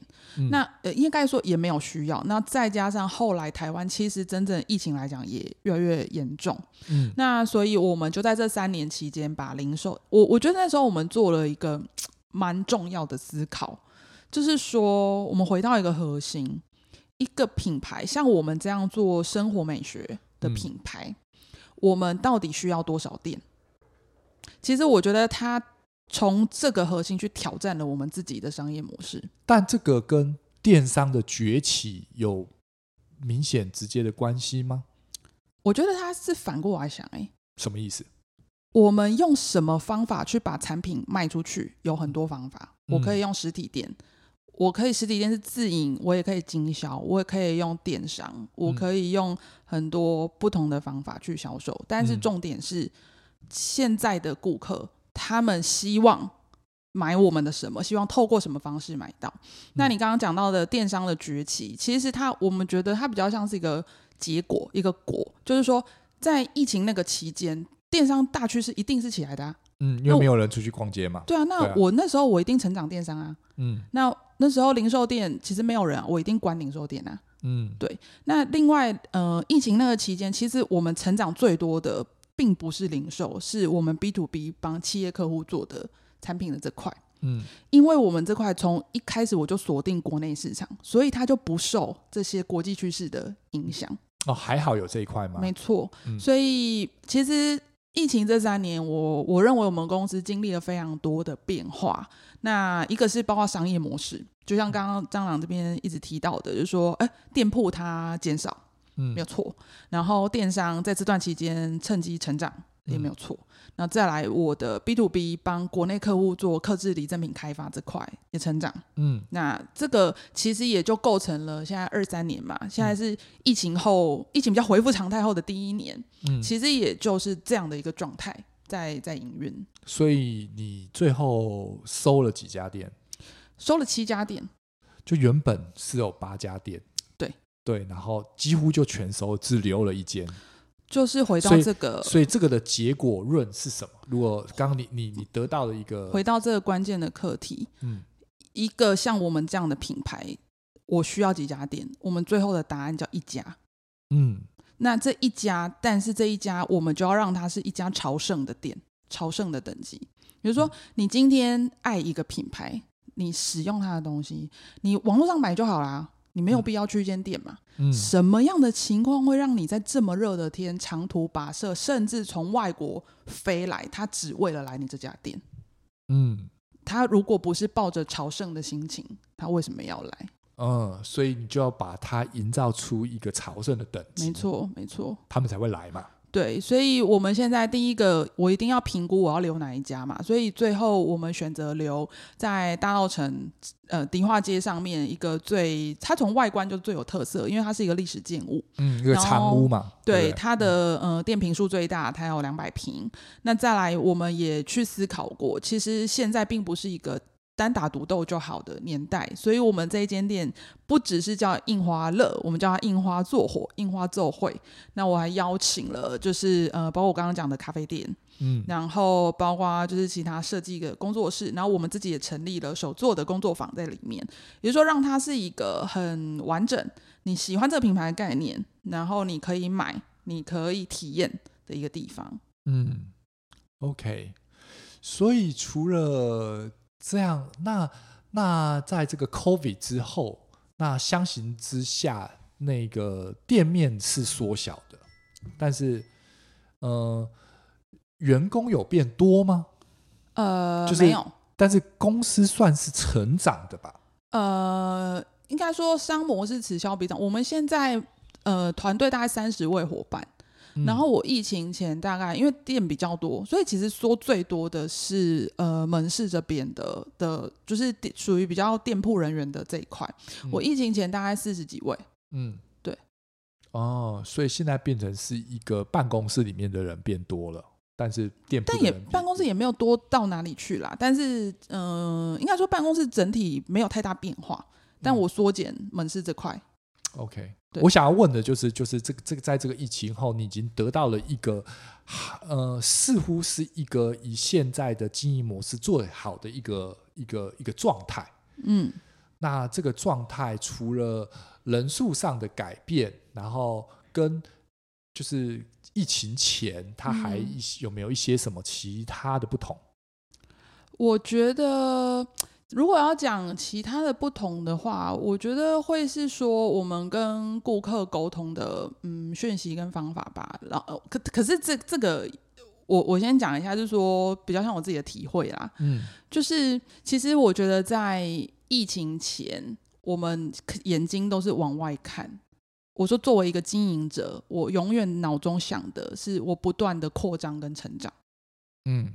那呃，应该说也没有需要，那再加上后来台湾其实真正疫情来讲也越来越严重，嗯，那所以我们就在这三年期间。把零售，我我觉得那时候我们做了一个蛮重要的思考，就是说我们回到一个核心，一个品牌，像我们这样做生活美学的品牌，嗯、我们到底需要多少店？其实我觉得他从这个核心去挑战了我们自己的商业模式，但这个跟电商的崛起有明显直接的关系吗？我觉得他是反过来想、欸，哎，什么意思？我们用什么方法去把产品卖出去？有很多方法。我可以用实体店，我可以实体店是自营，我也可以经销，我也可以用电商，我可以用很多不同的方法去销售。但是重点是，现在的顾客他们希望买我们的什么？希望透过什么方式买到？那你刚刚讲到的电商的崛起，其实它我们觉得它比较像是一个结果，一个果，就是说在疫情那个期间。电商大趋势一定是起来的啊，嗯，因为没有人出去逛街嘛。对啊，那我那时候我一定成长电商啊，嗯，那那时候零售店其实没有人啊，我一定关零售店啊，嗯，对。那另外，呃，疫情那个期间，其实我们成长最多的并不是零售，是我们 B to B 帮企业客户做的产品的这块，嗯，因为我们这块从一开始我就锁定国内市场，所以它就不受这些国际趋势的影响。哦，还好有这一块吗？没错，嗯，所以其实。疫情这三年，我我认为我们公司经历了非常多的变化。那一个是包括商业模式，就像刚刚蟑螂这边一直提到的，就是说，哎，店铺它减少，嗯，没有错。然后电商在这段期间趁机成长。也没有错。那再来，我的 B to B 帮国内客户做克制礼赠品开发这块也成长。嗯，那这个其实也就构成了现在二三年嘛。现在是疫情后，嗯、疫情比较恢复常态后的第一年。嗯，其实也就是这样的一个状态在在营运。所以你最后收了几家店？收了七家店。就原本是有八家店。对对，然后几乎就全收，只留了一间。就是回到这个所，所以这个的结果论是什么？如果刚刚你你你得到了一个回到这个关键的课题，嗯，一个像我们这样的品牌，我需要几家店？我们最后的答案叫一家，嗯，那这一家，但是这一家我们就要让它是一家朝圣的店，朝圣的等级。比如说，你今天爱一个品牌，你使用它的东西，你网络上买就好啦。你没有必要去一间店嘛？嗯，什么样的情况会让你在这么热的天长途跋涉，甚至从外国飞来，他只为了来你这家店？嗯，他如果不是抱着朝圣的心情，他为什么要来？嗯，所以你就要把它营造出一个朝圣的等级。没错，没错，他们才会来嘛。对，所以我们现在第一个，我一定要评估我要留哪一家嘛。所以最后我们选择留在大稻城呃迪化街上面一个最，它从外观就最有特色，因为它是一个历史建物，嗯，一个长屋嘛。对，对它的呃电瓶数最大，它有两百平。那再来，我们也去思考过，其实现在并不是一个。单打独斗就好的年代，所以我们这一间店不只是叫印花乐，我们叫它印花做火、印花奏会。那我还邀请了，就是呃，包括我刚刚讲的咖啡店，嗯，然后包括就是其他设计的工作室，然后我们自己也成立了手作的工作坊在里面，也就是说，让它是一个很完整，你喜欢这个品牌的概念，然后你可以买，你可以体验的一个地方。嗯，OK，所以除了这样，那那在这个 COVID 之后，那相形之下，那个店面是缩小的，但是呃，员工有变多吗？呃，就是、没有，但是公司算是成长的吧？呃，应该说商模是此消彼长。我们现在呃团队大概三十位伙伴。然后我疫情前大概因为店比较多，所以其实说最多的是呃门市这边的的，就是属于比较店铺人员的这一块。嗯、我疫情前大概四十几位，嗯，对。哦，所以现在变成是一个办公室里面的人变多了，但是店但也办公室也没有多到哪里去啦。但是嗯、呃，应该说办公室整体没有太大变化，但我缩减门市这块。OK，我想要问的就是，就是这个这个，在这个疫情后，你已经得到了一个，呃，似乎是一个以现在的经营模式最好的一个一个一个状态。嗯，那这个状态除了人数上的改变，然后跟就是疫情前，它还有没有一些什么其他的不同？我觉得。如果要讲其他的不同的话，我觉得会是说我们跟顾客沟通的嗯讯息跟方法吧。然后可可是这这个我我先讲一下，就是说比较像我自己的体会啦。嗯，就是其实我觉得在疫情前，我们眼睛都是往外看。我说作为一个经营者，我永远脑中想的是我不断的扩张跟成长。嗯。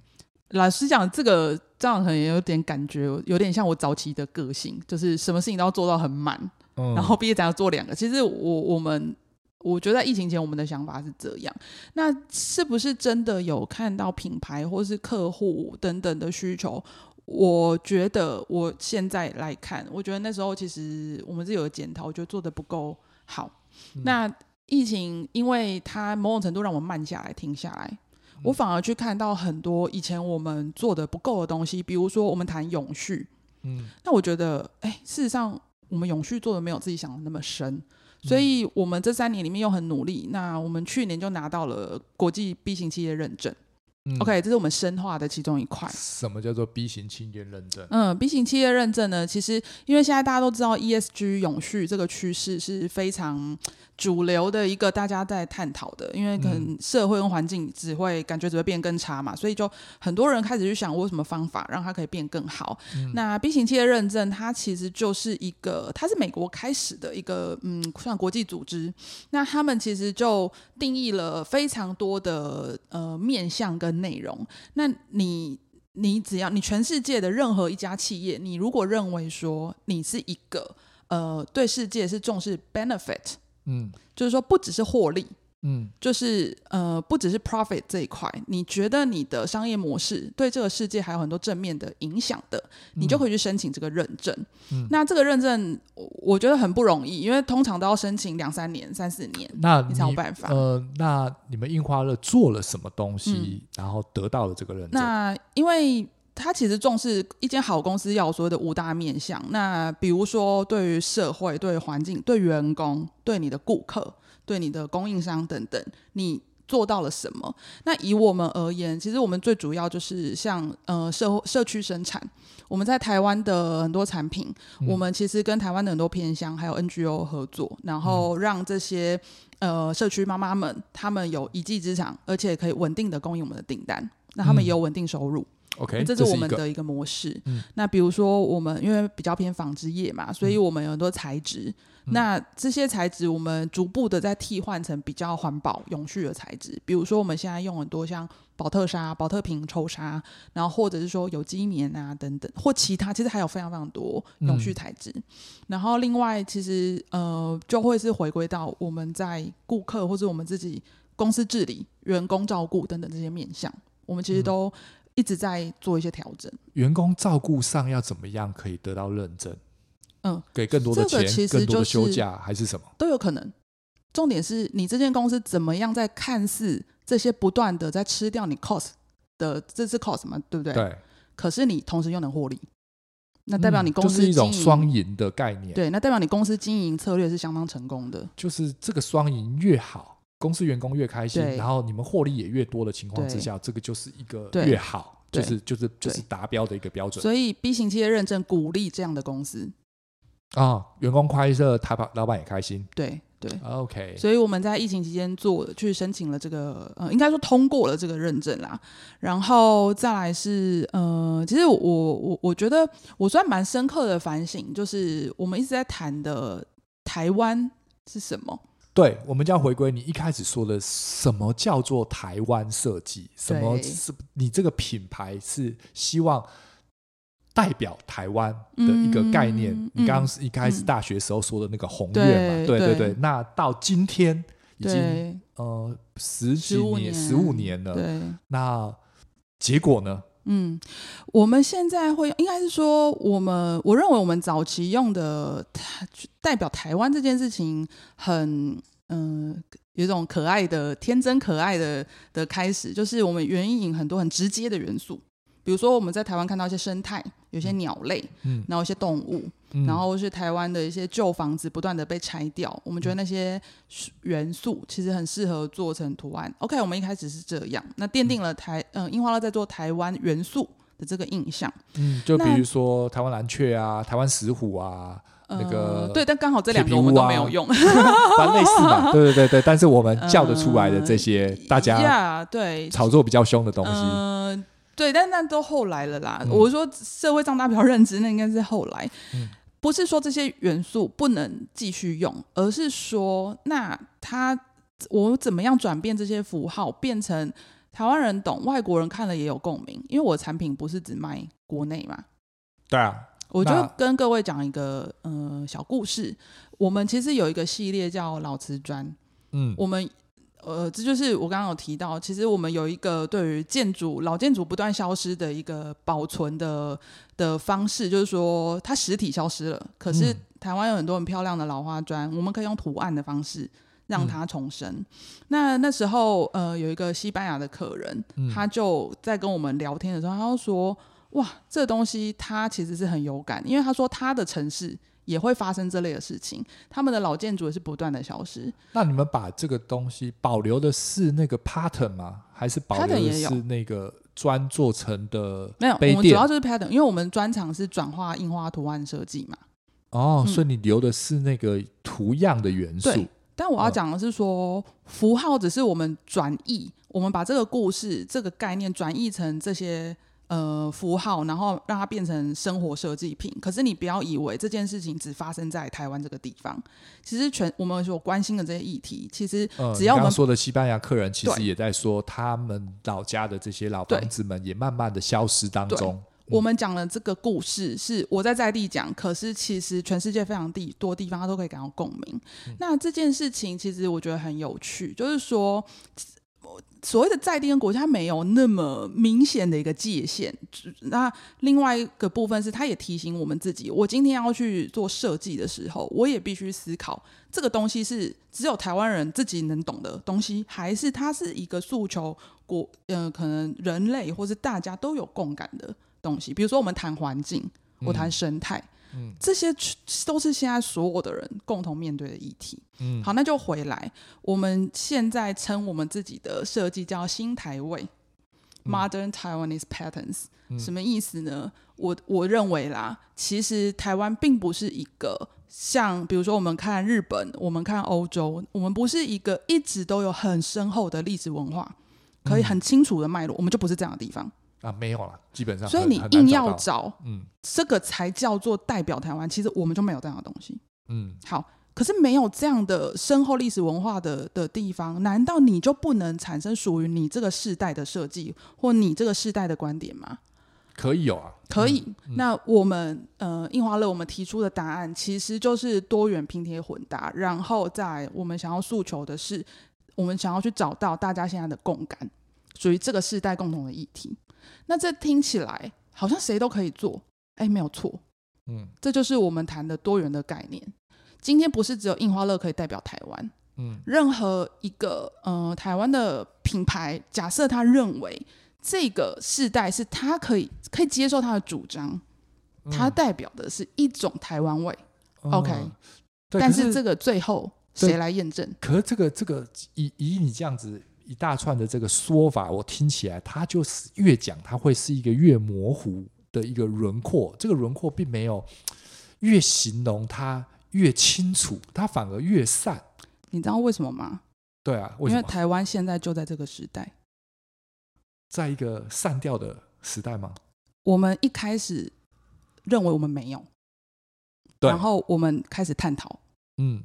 老实讲，这个这样可能也有点感觉，有点像我早期的个性，就是什么事情都要做到很满，嗯、然后毕业展要做两个。其实我我们我觉得在疫情前，我们的想法是这样。那是不是真的有看到品牌或是客户等等的需求？我觉得我现在来看，我觉得那时候其实我们是有个检讨，我觉得做的不够好。嗯、那疫情因为它某种程度让我们慢下来、停下来。我反而去看到很多以前我们做的不够的东西，比如说我们谈永续，嗯，那我觉得，哎，事实上我们永续做的没有自己想的那么深，所以我们这三年里面又很努力，那我们去年就拿到了国际 B 型企业认证。嗯、OK，这是我们深化的其中一块。什么叫做 B 型企业认证？嗯，B 型企业认证呢，其实因为现在大家都知道 ESG 永续这个趋势是非常主流的一个大家在探讨的，因为可能社会跟环境只会感觉只会变更差嘛，所以就很多人开始去想，我有什么方法让它可以变更好。嗯、那 B 型企业认证它其实就是一个，它是美国开始的一个嗯，算国际组织。那他们其实就定义了非常多的呃面向跟内容，那你你只要你全世界的任何一家企业，你如果认为说你是一个呃对世界是重视 benefit，嗯，就是说不只是获利。嗯，就是呃，不只是 profit 这一块，你觉得你的商业模式对这个世界还有很多正面的影响的，你就可以去申请这个认证。嗯，那这个认证我觉得很不容易，因为通常都要申请两三年、三四年，那你才有办法。呃，那你们印花乐做了什么东西，嗯，然后得到了这个认证？那因为他其实重视一间好公司要有所谓的五大面向，那比如说对于社会、对环境、对员工、对你的顾客。对你的供应商等等，你做到了什么？那以我们而言，其实我们最主要就是像呃社社区生产，我们在台湾的很多产品，嗯、我们其实跟台湾的很多偏乡还有 NGO 合作，然后让这些呃社区妈妈们，他们有一技之长，而且可以稳定的供应我们的订单，那他们也有稳定收入。OK，这是我们的一个模式。嗯、那比如说我们因为比较偏纺织业嘛，所以我们有很多材质。嗯那这些材质，我们逐步的在替换成比较环保、永续的材质。比如说，我们现在用很多像宝特沙、宝特瓶抽纱，然后或者是说有机棉啊等等，或其他，其实还有非常非常多永续材质。嗯、然后另外，其实呃，就会是回归到我们在顾客或者我们自己公司治理、员工照顾等等这些面向，我们其实都一直在做一些调整。员工照顾上要怎么样可以得到认证？嗯，给更多的钱，这个其实就是、更多的休假还是什么都有可能。重点是你这间公司怎么样在看似这些不断的在吃掉你 cost 的，这是 cost 嘛，对不对？对。可是你同时又能获利，那代表你公司、嗯、就是一种双赢的概念。对，那代表你公司经营策略是相当成功的。就是这个双赢越好，公司员工越开心，然后你们获利也越多的情况之下，这个就是一个越好，就是就是就是达标的一个标准。所以 B 型企业认证鼓励这样的公司。啊、哦，员工快乐，他老板也开心。对，对，OK。所以我们在疫情期间做去申请了这个，呃，应该说通过了这个认证啦。然后再来是，呃，其实我我我觉得我算蛮深刻的反省，就是我们一直在谈的台湾是什么？对，我们就要回归你一开始说的，什么叫做台湾设计？什么是你这个品牌是希望代表台湾的一个概念？嗯、你刚刚是一开始大学时候说的那个宏愿嘛？对对对，对。那到今天已经呃十几年、十五年了。对。那结果呢？嗯，我们现在会应该是说，我们我认为我们早期用的代表台湾这件事情很嗯、呃，有一种可爱的、天真可爱的的开始，就是我们援引很多很直接的元素，比如说我们在台湾看到一些生态，有些鸟类，嗯，然后一些动物。然后是台湾的一些旧房子不断的被拆掉，我们觉得那些元素其实很适合做成图案。OK，我们一开始是这样，那奠定了台嗯樱花乐在做台湾元素的这个印象。嗯，就比如说台湾蓝雀啊，台湾石虎啊，那个、呃、对，但刚好这两个我们都没有用，反正类似嘛。对对对对，但是我们叫得出来的这些，呃、大家对炒作比较凶的东西。嗯，对，但那都后来了啦。嗯、我说社会上大家比较认知，那应该是后来。嗯。不是说这些元素不能继续用，而是说，那他我怎么样转变这些符号，变成台湾人懂，外国人看了也有共鸣？因为我的产品不是只卖国内嘛。对啊，我就跟各位讲一个呃小故事。我们其实有一个系列叫老瓷砖，嗯，我们。呃，这就是我刚刚有提到，其实我们有一个对于建筑老建筑不断消失的一个保存的的方式，就是说它实体消失了，可是台湾有很多很漂亮的老花砖，我们可以用图案的方式让它重生。嗯、那那时候呃有一个西班牙的客人，他就在跟我们聊天的时候，他就说：“哇，这东西他其实是很有感，因为他说他的城市。”也会发生这类的事情，他们的老建筑也是不断的消失。那你们把这个东西保留的是那个 pattern 吗？还是保留的是那个砖做成的？没有，我们主要就是 pattern，因为我们专长是转化印花图案设计嘛。哦，所以你留的是那个图样的元素。对，但我要讲的是说，哦，符号只是我们转译，我们把这个故事、这个概念转译成这些。呃，符号，然后让它变成生活设计品。可是你不要以为这件事情只发生在台湾这个地方，其实全我们所关心的这些议题，其实只要我们、说的西班牙客人，其实也在说他们老家的这些老房子们也慢慢的消失当中。嗯、我们讲的这个故事是我在在地讲，可是其实全世界非常地多地方，他都可以感到共鸣。嗯、那这件事情其实我觉得很有趣，就是说。所谓的在地跟国家没有那么明显的一个界限。那另外一个部分是，他也提醒我们自己：我今天要去做设计的时候，我也必须思考这个东西是只有台湾人自己能懂的东西，还是它是一个诉求国呃可能人类或是大家都有共感的东西。比如说，我们谈环境，我谈生态。嗯嗯，这些都是现在所有的人共同面对的议题。嗯，好，那就回来，我们现在称我们自己的设计叫新台位，嗯，Modern Taiwanese Patterns，嗯，什么意思呢？我我认为啦，其实台湾并不是一个像，比如说我们看日本，我们看欧洲，我们不是一个一直都有很深厚的历史文化，可以很清楚的脉络，我们就不是这样的地方。啊，没有了，基本上。所以你硬要找，嗯，这个才叫做代表台湾。其实我们就没有这样的东西。嗯，好，可是没有这样的深厚历史文化的的地方，难道你就不能产生属于你这个世代的设计，或你这个世代的观点吗？可以有啊，可以。嗯、那我们呃，印花乐我们提出的答案其实就是多元拼贴混搭，然后在我们想要诉求的是，我们想要去找到大家现在的共感，属于这个世代共同的议题。那这听起来好像谁都可以做，哎，没有错，嗯，这就是我们谈的多元的概念。今天不是只有印花乐可以代表台湾，嗯，任何一个呃台湾的品牌，假设他认为这个世代是他可以可以接受他的主张，他代表的是一种台湾味，嗯，OK，但是这个最后谁来验证？可是这个这个以以你这样子。一大串的这个说法，我听起来，它就是越讲，它会是一个越模糊的一个轮廓。这个轮廓并没有越形容它越清楚，它反而越散。你知道为什么吗？对啊，为？因为台湾现在就在这个时代，在一个散掉的时代吗？我们一开始认为我们没有，然后我们开始探讨，嗯，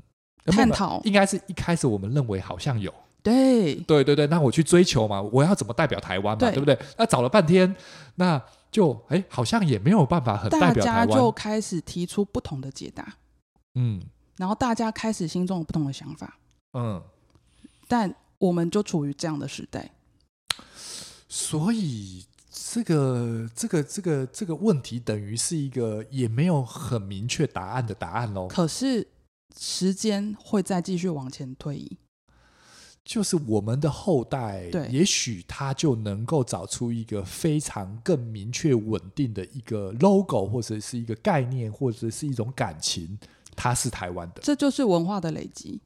探讨应该是一开始我们认为好像有，对，对对对，那我去追求嘛，我要怎么代表台湾嘛，对，对不对？那找了半天，那就哎，好像也没有办法很代表台湾，大家就开始提出不同的解答，嗯，然后大家开始心中有不同的想法，嗯。但我们就处于这样的时代，所以这个这个这个这个问题等于是一个也没有很明确答案的答案喽。可是时间会再继续往前推移，就是我们的后代，对，也许他就能够找出一个非常更明确稳定的一个 logo，或者是一个概念，或者是一种感情，它是台湾的。这就是文化的累积。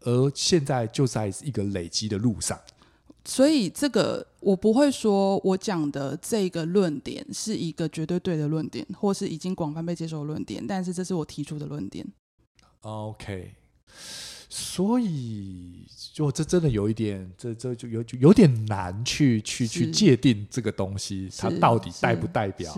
而现在就在一个累积的路上，所以这个我不会说我讲的这个论点是一个绝对对的论点，或是已经广泛被接受的论点，但是这是我提出的论点。OK，所以就这真的有一点，这这就有就有点难去去去界定这个东西，它到底代不代表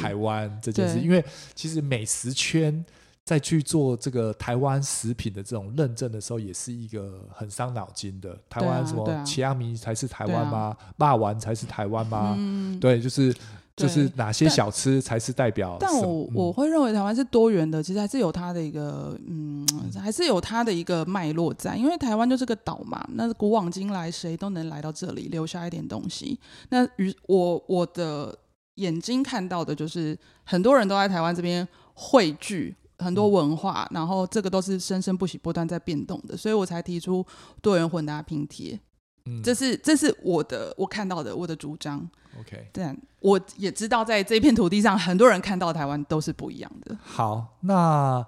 台湾这件事？因为其实美食圈。在去做这个台湾食品的这种认证的时候，也是一个很伤脑筋的。台湾什么奇亚米才是台湾吗？霸王才是台湾吗？嗯，对，就是就是哪些小吃才是代表？但我我会认为台湾是多元的，其实还是有它的一个嗯，还是有它的一个脉络在。因为台湾就是个岛嘛，那古往今来谁都能来到这里留下一点东西。那与我我的眼睛看到的就是很多人都在台湾这边汇聚。很多文化，然后这个都是生生不息、不断在变动的，所以我才提出多元混搭拼贴。嗯，这是这是我的我看到的我的主张。OK，但我也知道，在这片土地上，很多人看到台湾都是不一样的。好，那。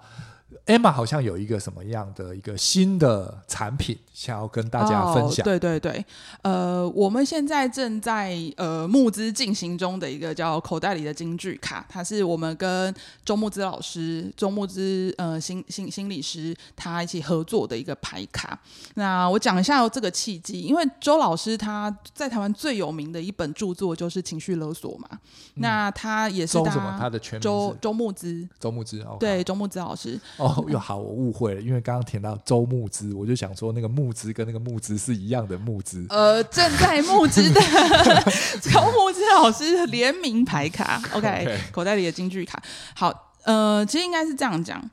Emma 好像有一个什么样的一个新的产品想要跟大家分享？哦、对对对，呃，我们现在正在呃募资进行中的一个叫“口袋里的金句卡”，它是我们跟周木之老师、周木之呃心心心理师他一起合作的一个牌卡。那我讲一下这个契机，因为周老师他在台湾最有名的一本著作就是《情绪勒索》嘛。嗯、那他也是周什么？他的全名周周慕姿，周木之哦对，周木之老师。哦，又好，我误会了，因为刚刚填到周牧之，我就想说那个募资跟那个木之是一样的木之。呃，正在募资的 周牧之老师联名牌卡，OK，, okay. 口袋里的京剧卡。好，呃，其实应该是这样讲，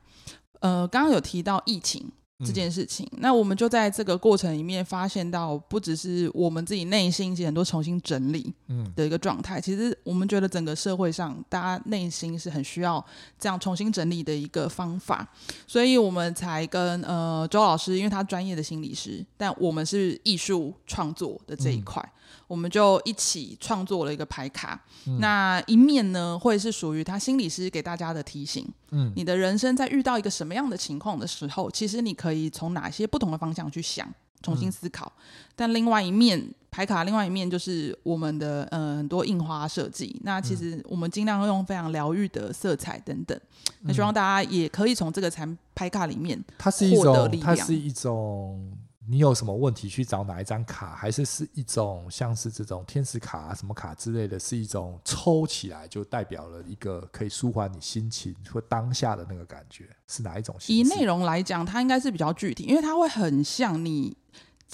呃，刚刚有提到疫情。这件事情，那我们就在这个过程里面发现到，不只是我们自己内心，一些很多重新整理的一个状态。其实我们觉得整个社会上，大家内心是很需要这样重新整理的一个方法，所以我们才跟呃周老师，因为他专业的心理师，但我们是艺术创作的这一块。嗯我们就一起创作了一个牌卡，嗯、那一面呢会是属于他心理师给大家的提醒。嗯，你的人生在遇到一个什么样的情况的时候，其实你可以从哪些不同的方向去想，重新思考。嗯、但另外一面牌卡，另外一面就是我们的呃很多印花设计。那其实我们尽量用非常疗愈的色彩等等。那、嗯、希望大家也可以从这个产牌卡里面它是一种。它是一种。你有什么问题去找哪一张卡，还是是一种像是这种天使卡啊、什么卡之类的，是一种抽起来就代表了一个可以舒缓你心情或当下的那个感觉，是哪一种？以内容来讲，它应该是比较具体，因为它会很像你，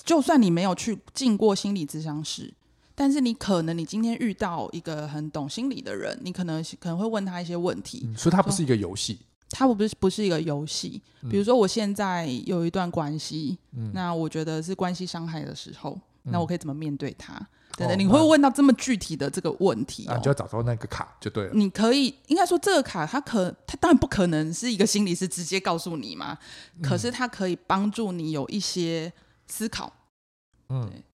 就算你没有去进过心理咨商室，但是你可能你今天遇到一个很懂心理的人，你可能可能会问他一些问题，嗯，所以它不是一个游戏。它不是不是一个游戏，比如说我现在有一段关系，嗯、那我觉得是关系伤害的时候，嗯、那我可以怎么面对它？对对，你会问到这么具体的这个问题，哦，那就要找到那个卡就对了。你可以应该说这个卡，它可它当然不可能是一个心理师直接告诉你嘛，嗯、可是它可以帮助你有一些思考。嗯，对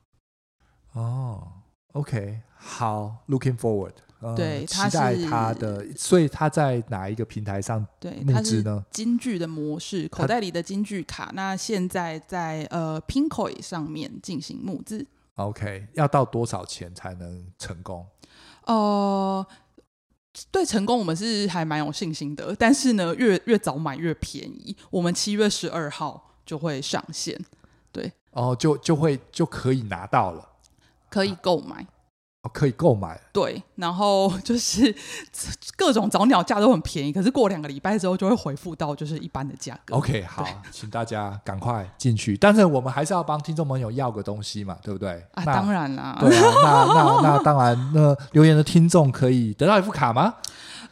哦，OK，好，Looking forward。对，期待他的，所以他在哪一个平台上对，募资呢？金句的模式，口袋里的金句卡。那现在在呃 Pinkoi 上面进行募资。OK，要到多少钱才能成功？呃，对成功我们是还蛮有信心的，但是呢，越越早买越便宜。我们七月十二号就会上线，对，哦，就就会就可以拿到了，可以购买。可以购买，对，然后就是 各种早鸟价都很便宜，可是过两个礼拜之后就会恢复到就是一般的价格。OK，好，请大家赶快进去，但是我们还是要帮听众朋友要个东西嘛，对不对？啊，当然啦，对啊，那那那当然，那留言的听众可以得到一副卡吗？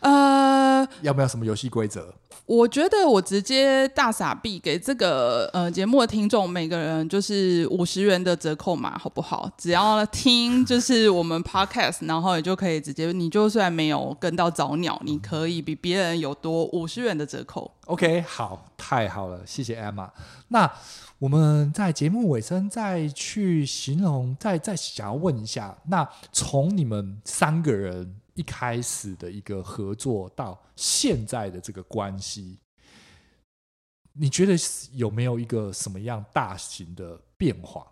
呃，要不要什么游戏规则？我觉得我直接大傻币给这个呃节目的听众每个人就是五十元的折扣码，好不好？只要听就是我们 podcast，然后你就可以直接，你就算没有跟到早鸟，你可以比别人有多五十元的折扣。OK，好，太好了，谢谢 Emma。那我们在节目尾声再去形容，再再想要问一下，那从你们三个人。一开始的一个合作到现在的这个关系，你觉得有没有一个什么样大型的变化？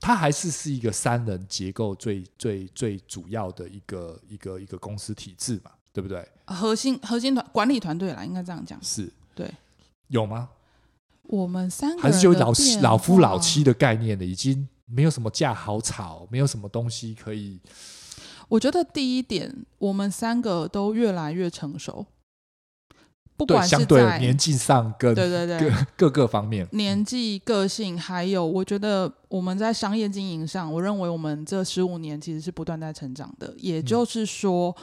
它还是是一个三人结构最最最主要的一个一个一个公司体制嘛，对不对？核心核心团管理团队啦，应该这样讲。是，对，有吗？我们三个还是有老老夫老妻的概念的，已经没有什么架好吵，没有什么东西可以。我觉得第一点，我们三个都越来越成熟，不管是在年纪上跟对对对各各个方面，年纪、个性，还有我觉得我们在商业经营上，我认为我们这十五年其实是不断在成长的。也就是说，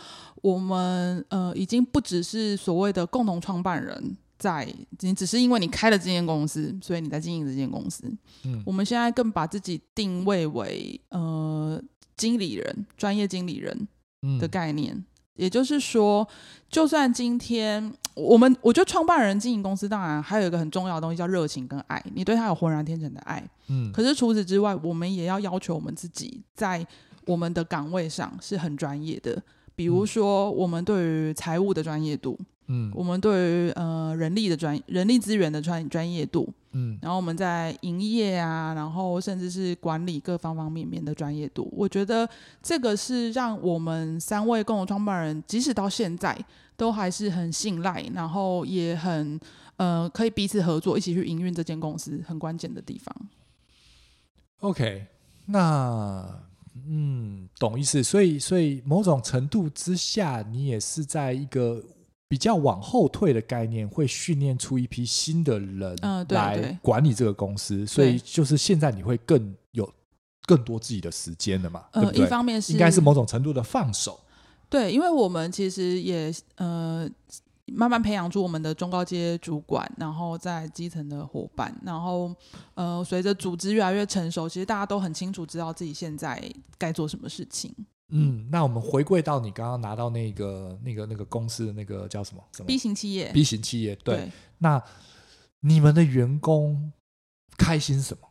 我们呃已经不只是所谓的共同创办人在，你只是因为你开了这间公司，所以你在经营这间公司。嗯，我们现在更把自己定位为呃。经理人，专业经理人的概念，嗯、也就是说，就算今天我们，我觉得创办人经营公司，当然还有一个很重要的东西叫热情跟爱，你对他有浑然天成的爱。嗯，可是除此之外，我们也要要求我们自己在我们的岗位上是很专业的，比如说我们对于财务的专业度。嗯，我们对于呃人力的专人力资源的专专业度，嗯，然后我们在营业啊，然后甚至是管理各方方面面的专业度，我觉得这个是让我们三位共同创办人，即使到现在都还是很信赖，然后也很呃可以彼此合作，一起去营运这间公司很关键的地方。OK，那嗯，懂意思。所以，所以某种程度之下，你也是在一个。比较往后退的概念，会训练出一批新的人来管理这个公司，呃、所以就是现在你会更有更多自己的时间了嘛？呃、对对？一方面是应该是某种程度的放手，对，因为我们其实也呃慢慢培养出我们的中高阶主管，然后在基层的伙伴，然后呃随着组织越来越成熟，其实大家都很清楚知道自己现在该做什么事情。嗯，那我们回归到你刚刚拿到那个、那个、那个公司的那个叫什么？什么？B 型企业。B 型企业，对。对，那你们的员工开心什么？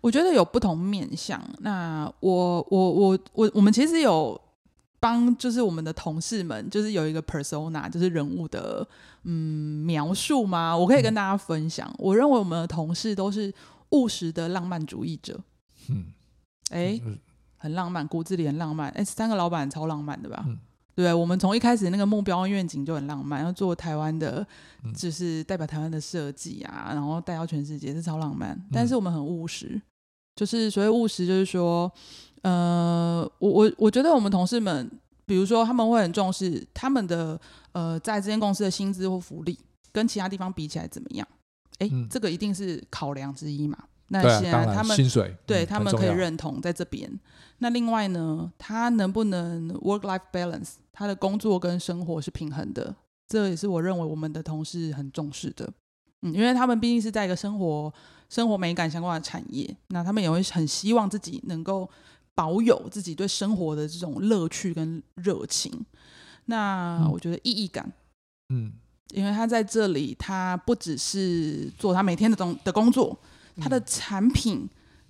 我觉得有不同面向。那我、我、我、我，我们其实有帮，就是我们的同事们，就是有一个 persona，就是人物的嗯描述吗？我可以跟大家分享。嗯、我认为我们的同事都是务实的浪漫主义者。嗯，哎。嗯很浪漫，骨子里很浪漫。哎，三个老板超浪漫的吧？嗯、对，我们从一开始那个目标愿景就很浪漫，要做台湾的，就是代表台湾的设计啊，然后带到全世界是超浪漫。但是我们很务实，就是所谓务实，就是说，呃，我我我觉得我们同事们，比如说他们会很重视他们的呃，在这间公司的薪资或福利，跟其他地方比起来怎么样？哎，嗯、这个一定是考量之一嘛。那现在他们薪水对他们可以认同在这边。那另外呢，他能不能 work-life balance？他的工作跟生活是平衡的，这也是我认为我们的同事很重视的。嗯，因为他们毕竟是在一个生活生活美感相关的产业，那他们也会很希望自己能够保有自己对生活的这种乐趣跟热情。那我觉得意义感，嗯，因为他在这里，他不只是做他每天的工的工作。它的产品，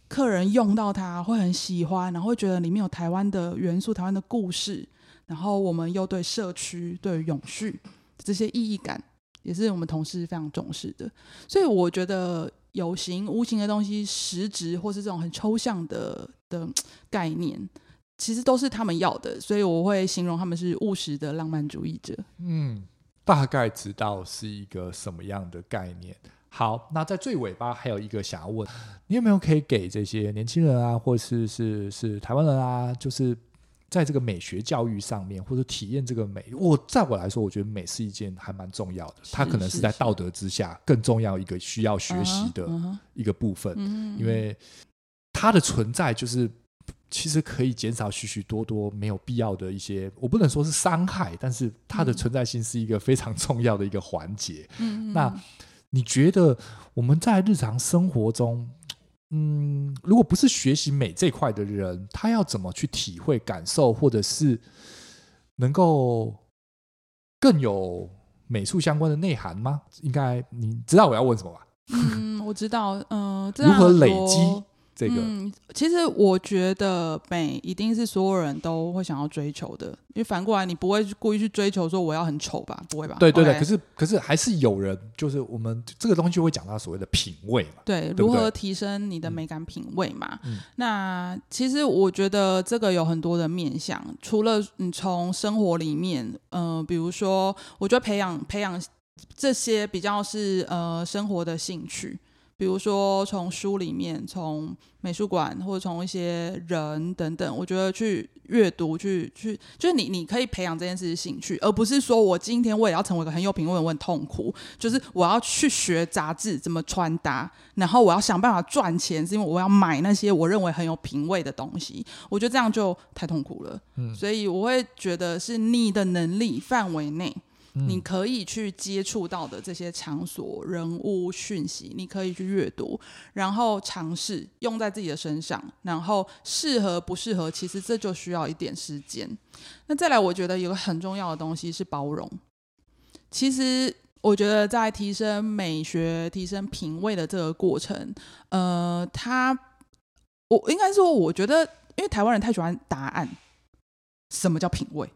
客人用到它会很喜欢，然后会觉得里面有台湾的元素、台湾的故事，然后我们又对社区、对永续这些意义感，也是我们同事非常重视的。所以我觉得有形无形的东西，实质或是这种很抽象的的概念，其实都是他们要的。所以我会形容他们是务实的浪漫主义者。嗯。大概知道是一个什么样的概念。好，那在最尾巴还有一个想要问，你有没有可以给这些年轻人啊，或是是是台湾人啊，就是在这个美学教育上面，或者体验这个美，我在我来说，我觉得美是一件还蛮重要的，它可能是在道德之下更重要一个需要学习的一个部分，因为它的存在就是其实可以减少许许多多没有必要的一些，我不能说是伤害，但是它的存在性是一个非常重要的一个环节。那。你觉得我们在日常生活中，嗯，如果不是学习美这块的人，他要怎么去体会、感受，或者是能够更有美术相关的内涵吗？应该你知道我要问什么吧？嗯，我知道。嗯、呃，如何累积？这个、嗯，其实我觉得美一定是所有人都会想要追求的，因为反过来你不会故意去追求说我要很丑吧，不会吧？对对对可是可是还是有人，就是我们这个东西会讲到所谓的品味嘛，对，对对如何提升你的美感品味嘛？嗯、那其实我觉得这个有很多的面向，除了你从生活里面，嗯、呃，比如说，我觉得培养培养这些比较是呃生活的兴趣。比如说，从书里面，从美术馆，或者从一些人等等，我觉得去阅读，去去，就是你你可以培养这件事情兴趣，而不是说我今天我也要成为一个很有品味，我很痛苦，就是我要去学杂志怎么穿搭，然后我要想办法赚钱，是因为我要买那些我认为很有品味的东西，我觉得这样就太痛苦了。嗯，所以我会觉得是你的能力范围内。你可以去接触到的这些场所、人物、讯息，你可以去阅读，然后尝试用在自己的身上，然后适合不适合，其实这就需要一点时间。那再来，我觉得有个很重要的东西是包容。其实我觉得在提升美学、提升品味的这个过程，呃，他，我应该说，我觉得，因为台湾人太喜欢答案，什么叫品味？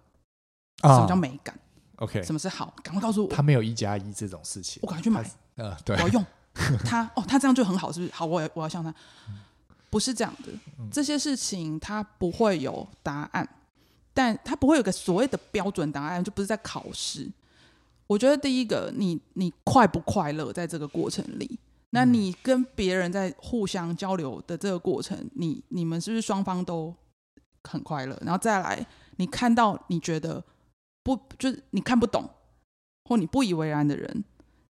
什么叫美感？OK，什么是好？赶快告诉我。他没有一加一这种事情。我赶快去买。呃，对，我要用 他。哦，他这样就很好，是不是？好，我我要像他。不是这样的，这些事情他不会有答案，但他不会有个所谓的标准答案，就不是在考试。我觉得第一个，你你快不快乐在这个过程里？那你跟别人在互相交流的这个过程，你你们是不是双方都很快乐？然后再来，你看到你觉得。不，就是你看不懂或你不以为然的人，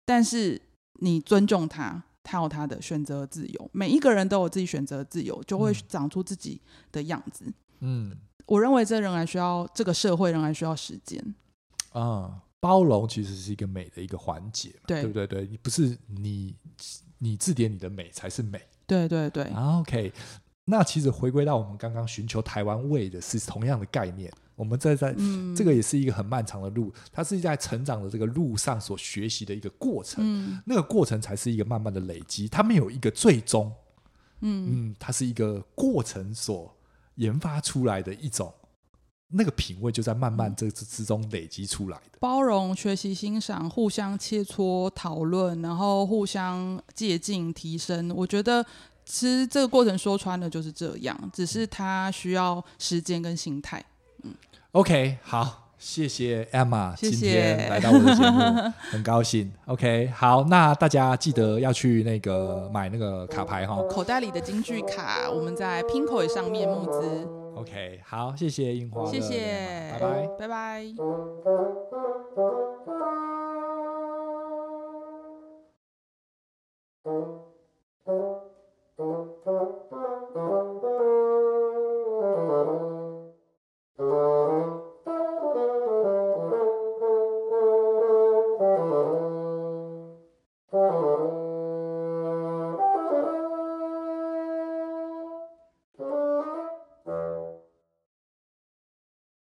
但是你尊重他，他有他的选择自由。每一个人都有自己选择自由，就会长出自己的样子。嗯，我认为这仍然需要这个社会仍然需要时间。啊，包容其实是一个美的一个环节，对，对不对？对，你不是你你字典里的美才是美。对对对。OK，那其实回归到我们刚刚寻求台湾味的是同样的概念。我们在在，嗯、这个也是一个很漫长的路，它是在成长的这个路上所学习的一个过程，嗯、那个过程才是一个慢慢的累积，它没有一个最终，嗯，嗯，它是一个过程所研发出来的一种，那个品味就在慢慢这之中累积出来的。包容、学习、欣赏、互相切磋、讨论，然后互相借鉴、提升，我觉得其实这个过程说穿了就是这样，只是它需要时间跟心态。OK，好，谢谢 Emma，谢谢今天来到我的节目，很高兴。OK，好，那大家记得要去那个买那个卡牌哈，口袋里的京剧卡，我们在 Pinkoi 上面募资。OK，好，谢谢樱花，谢谢，拜拜，拜拜。拜拜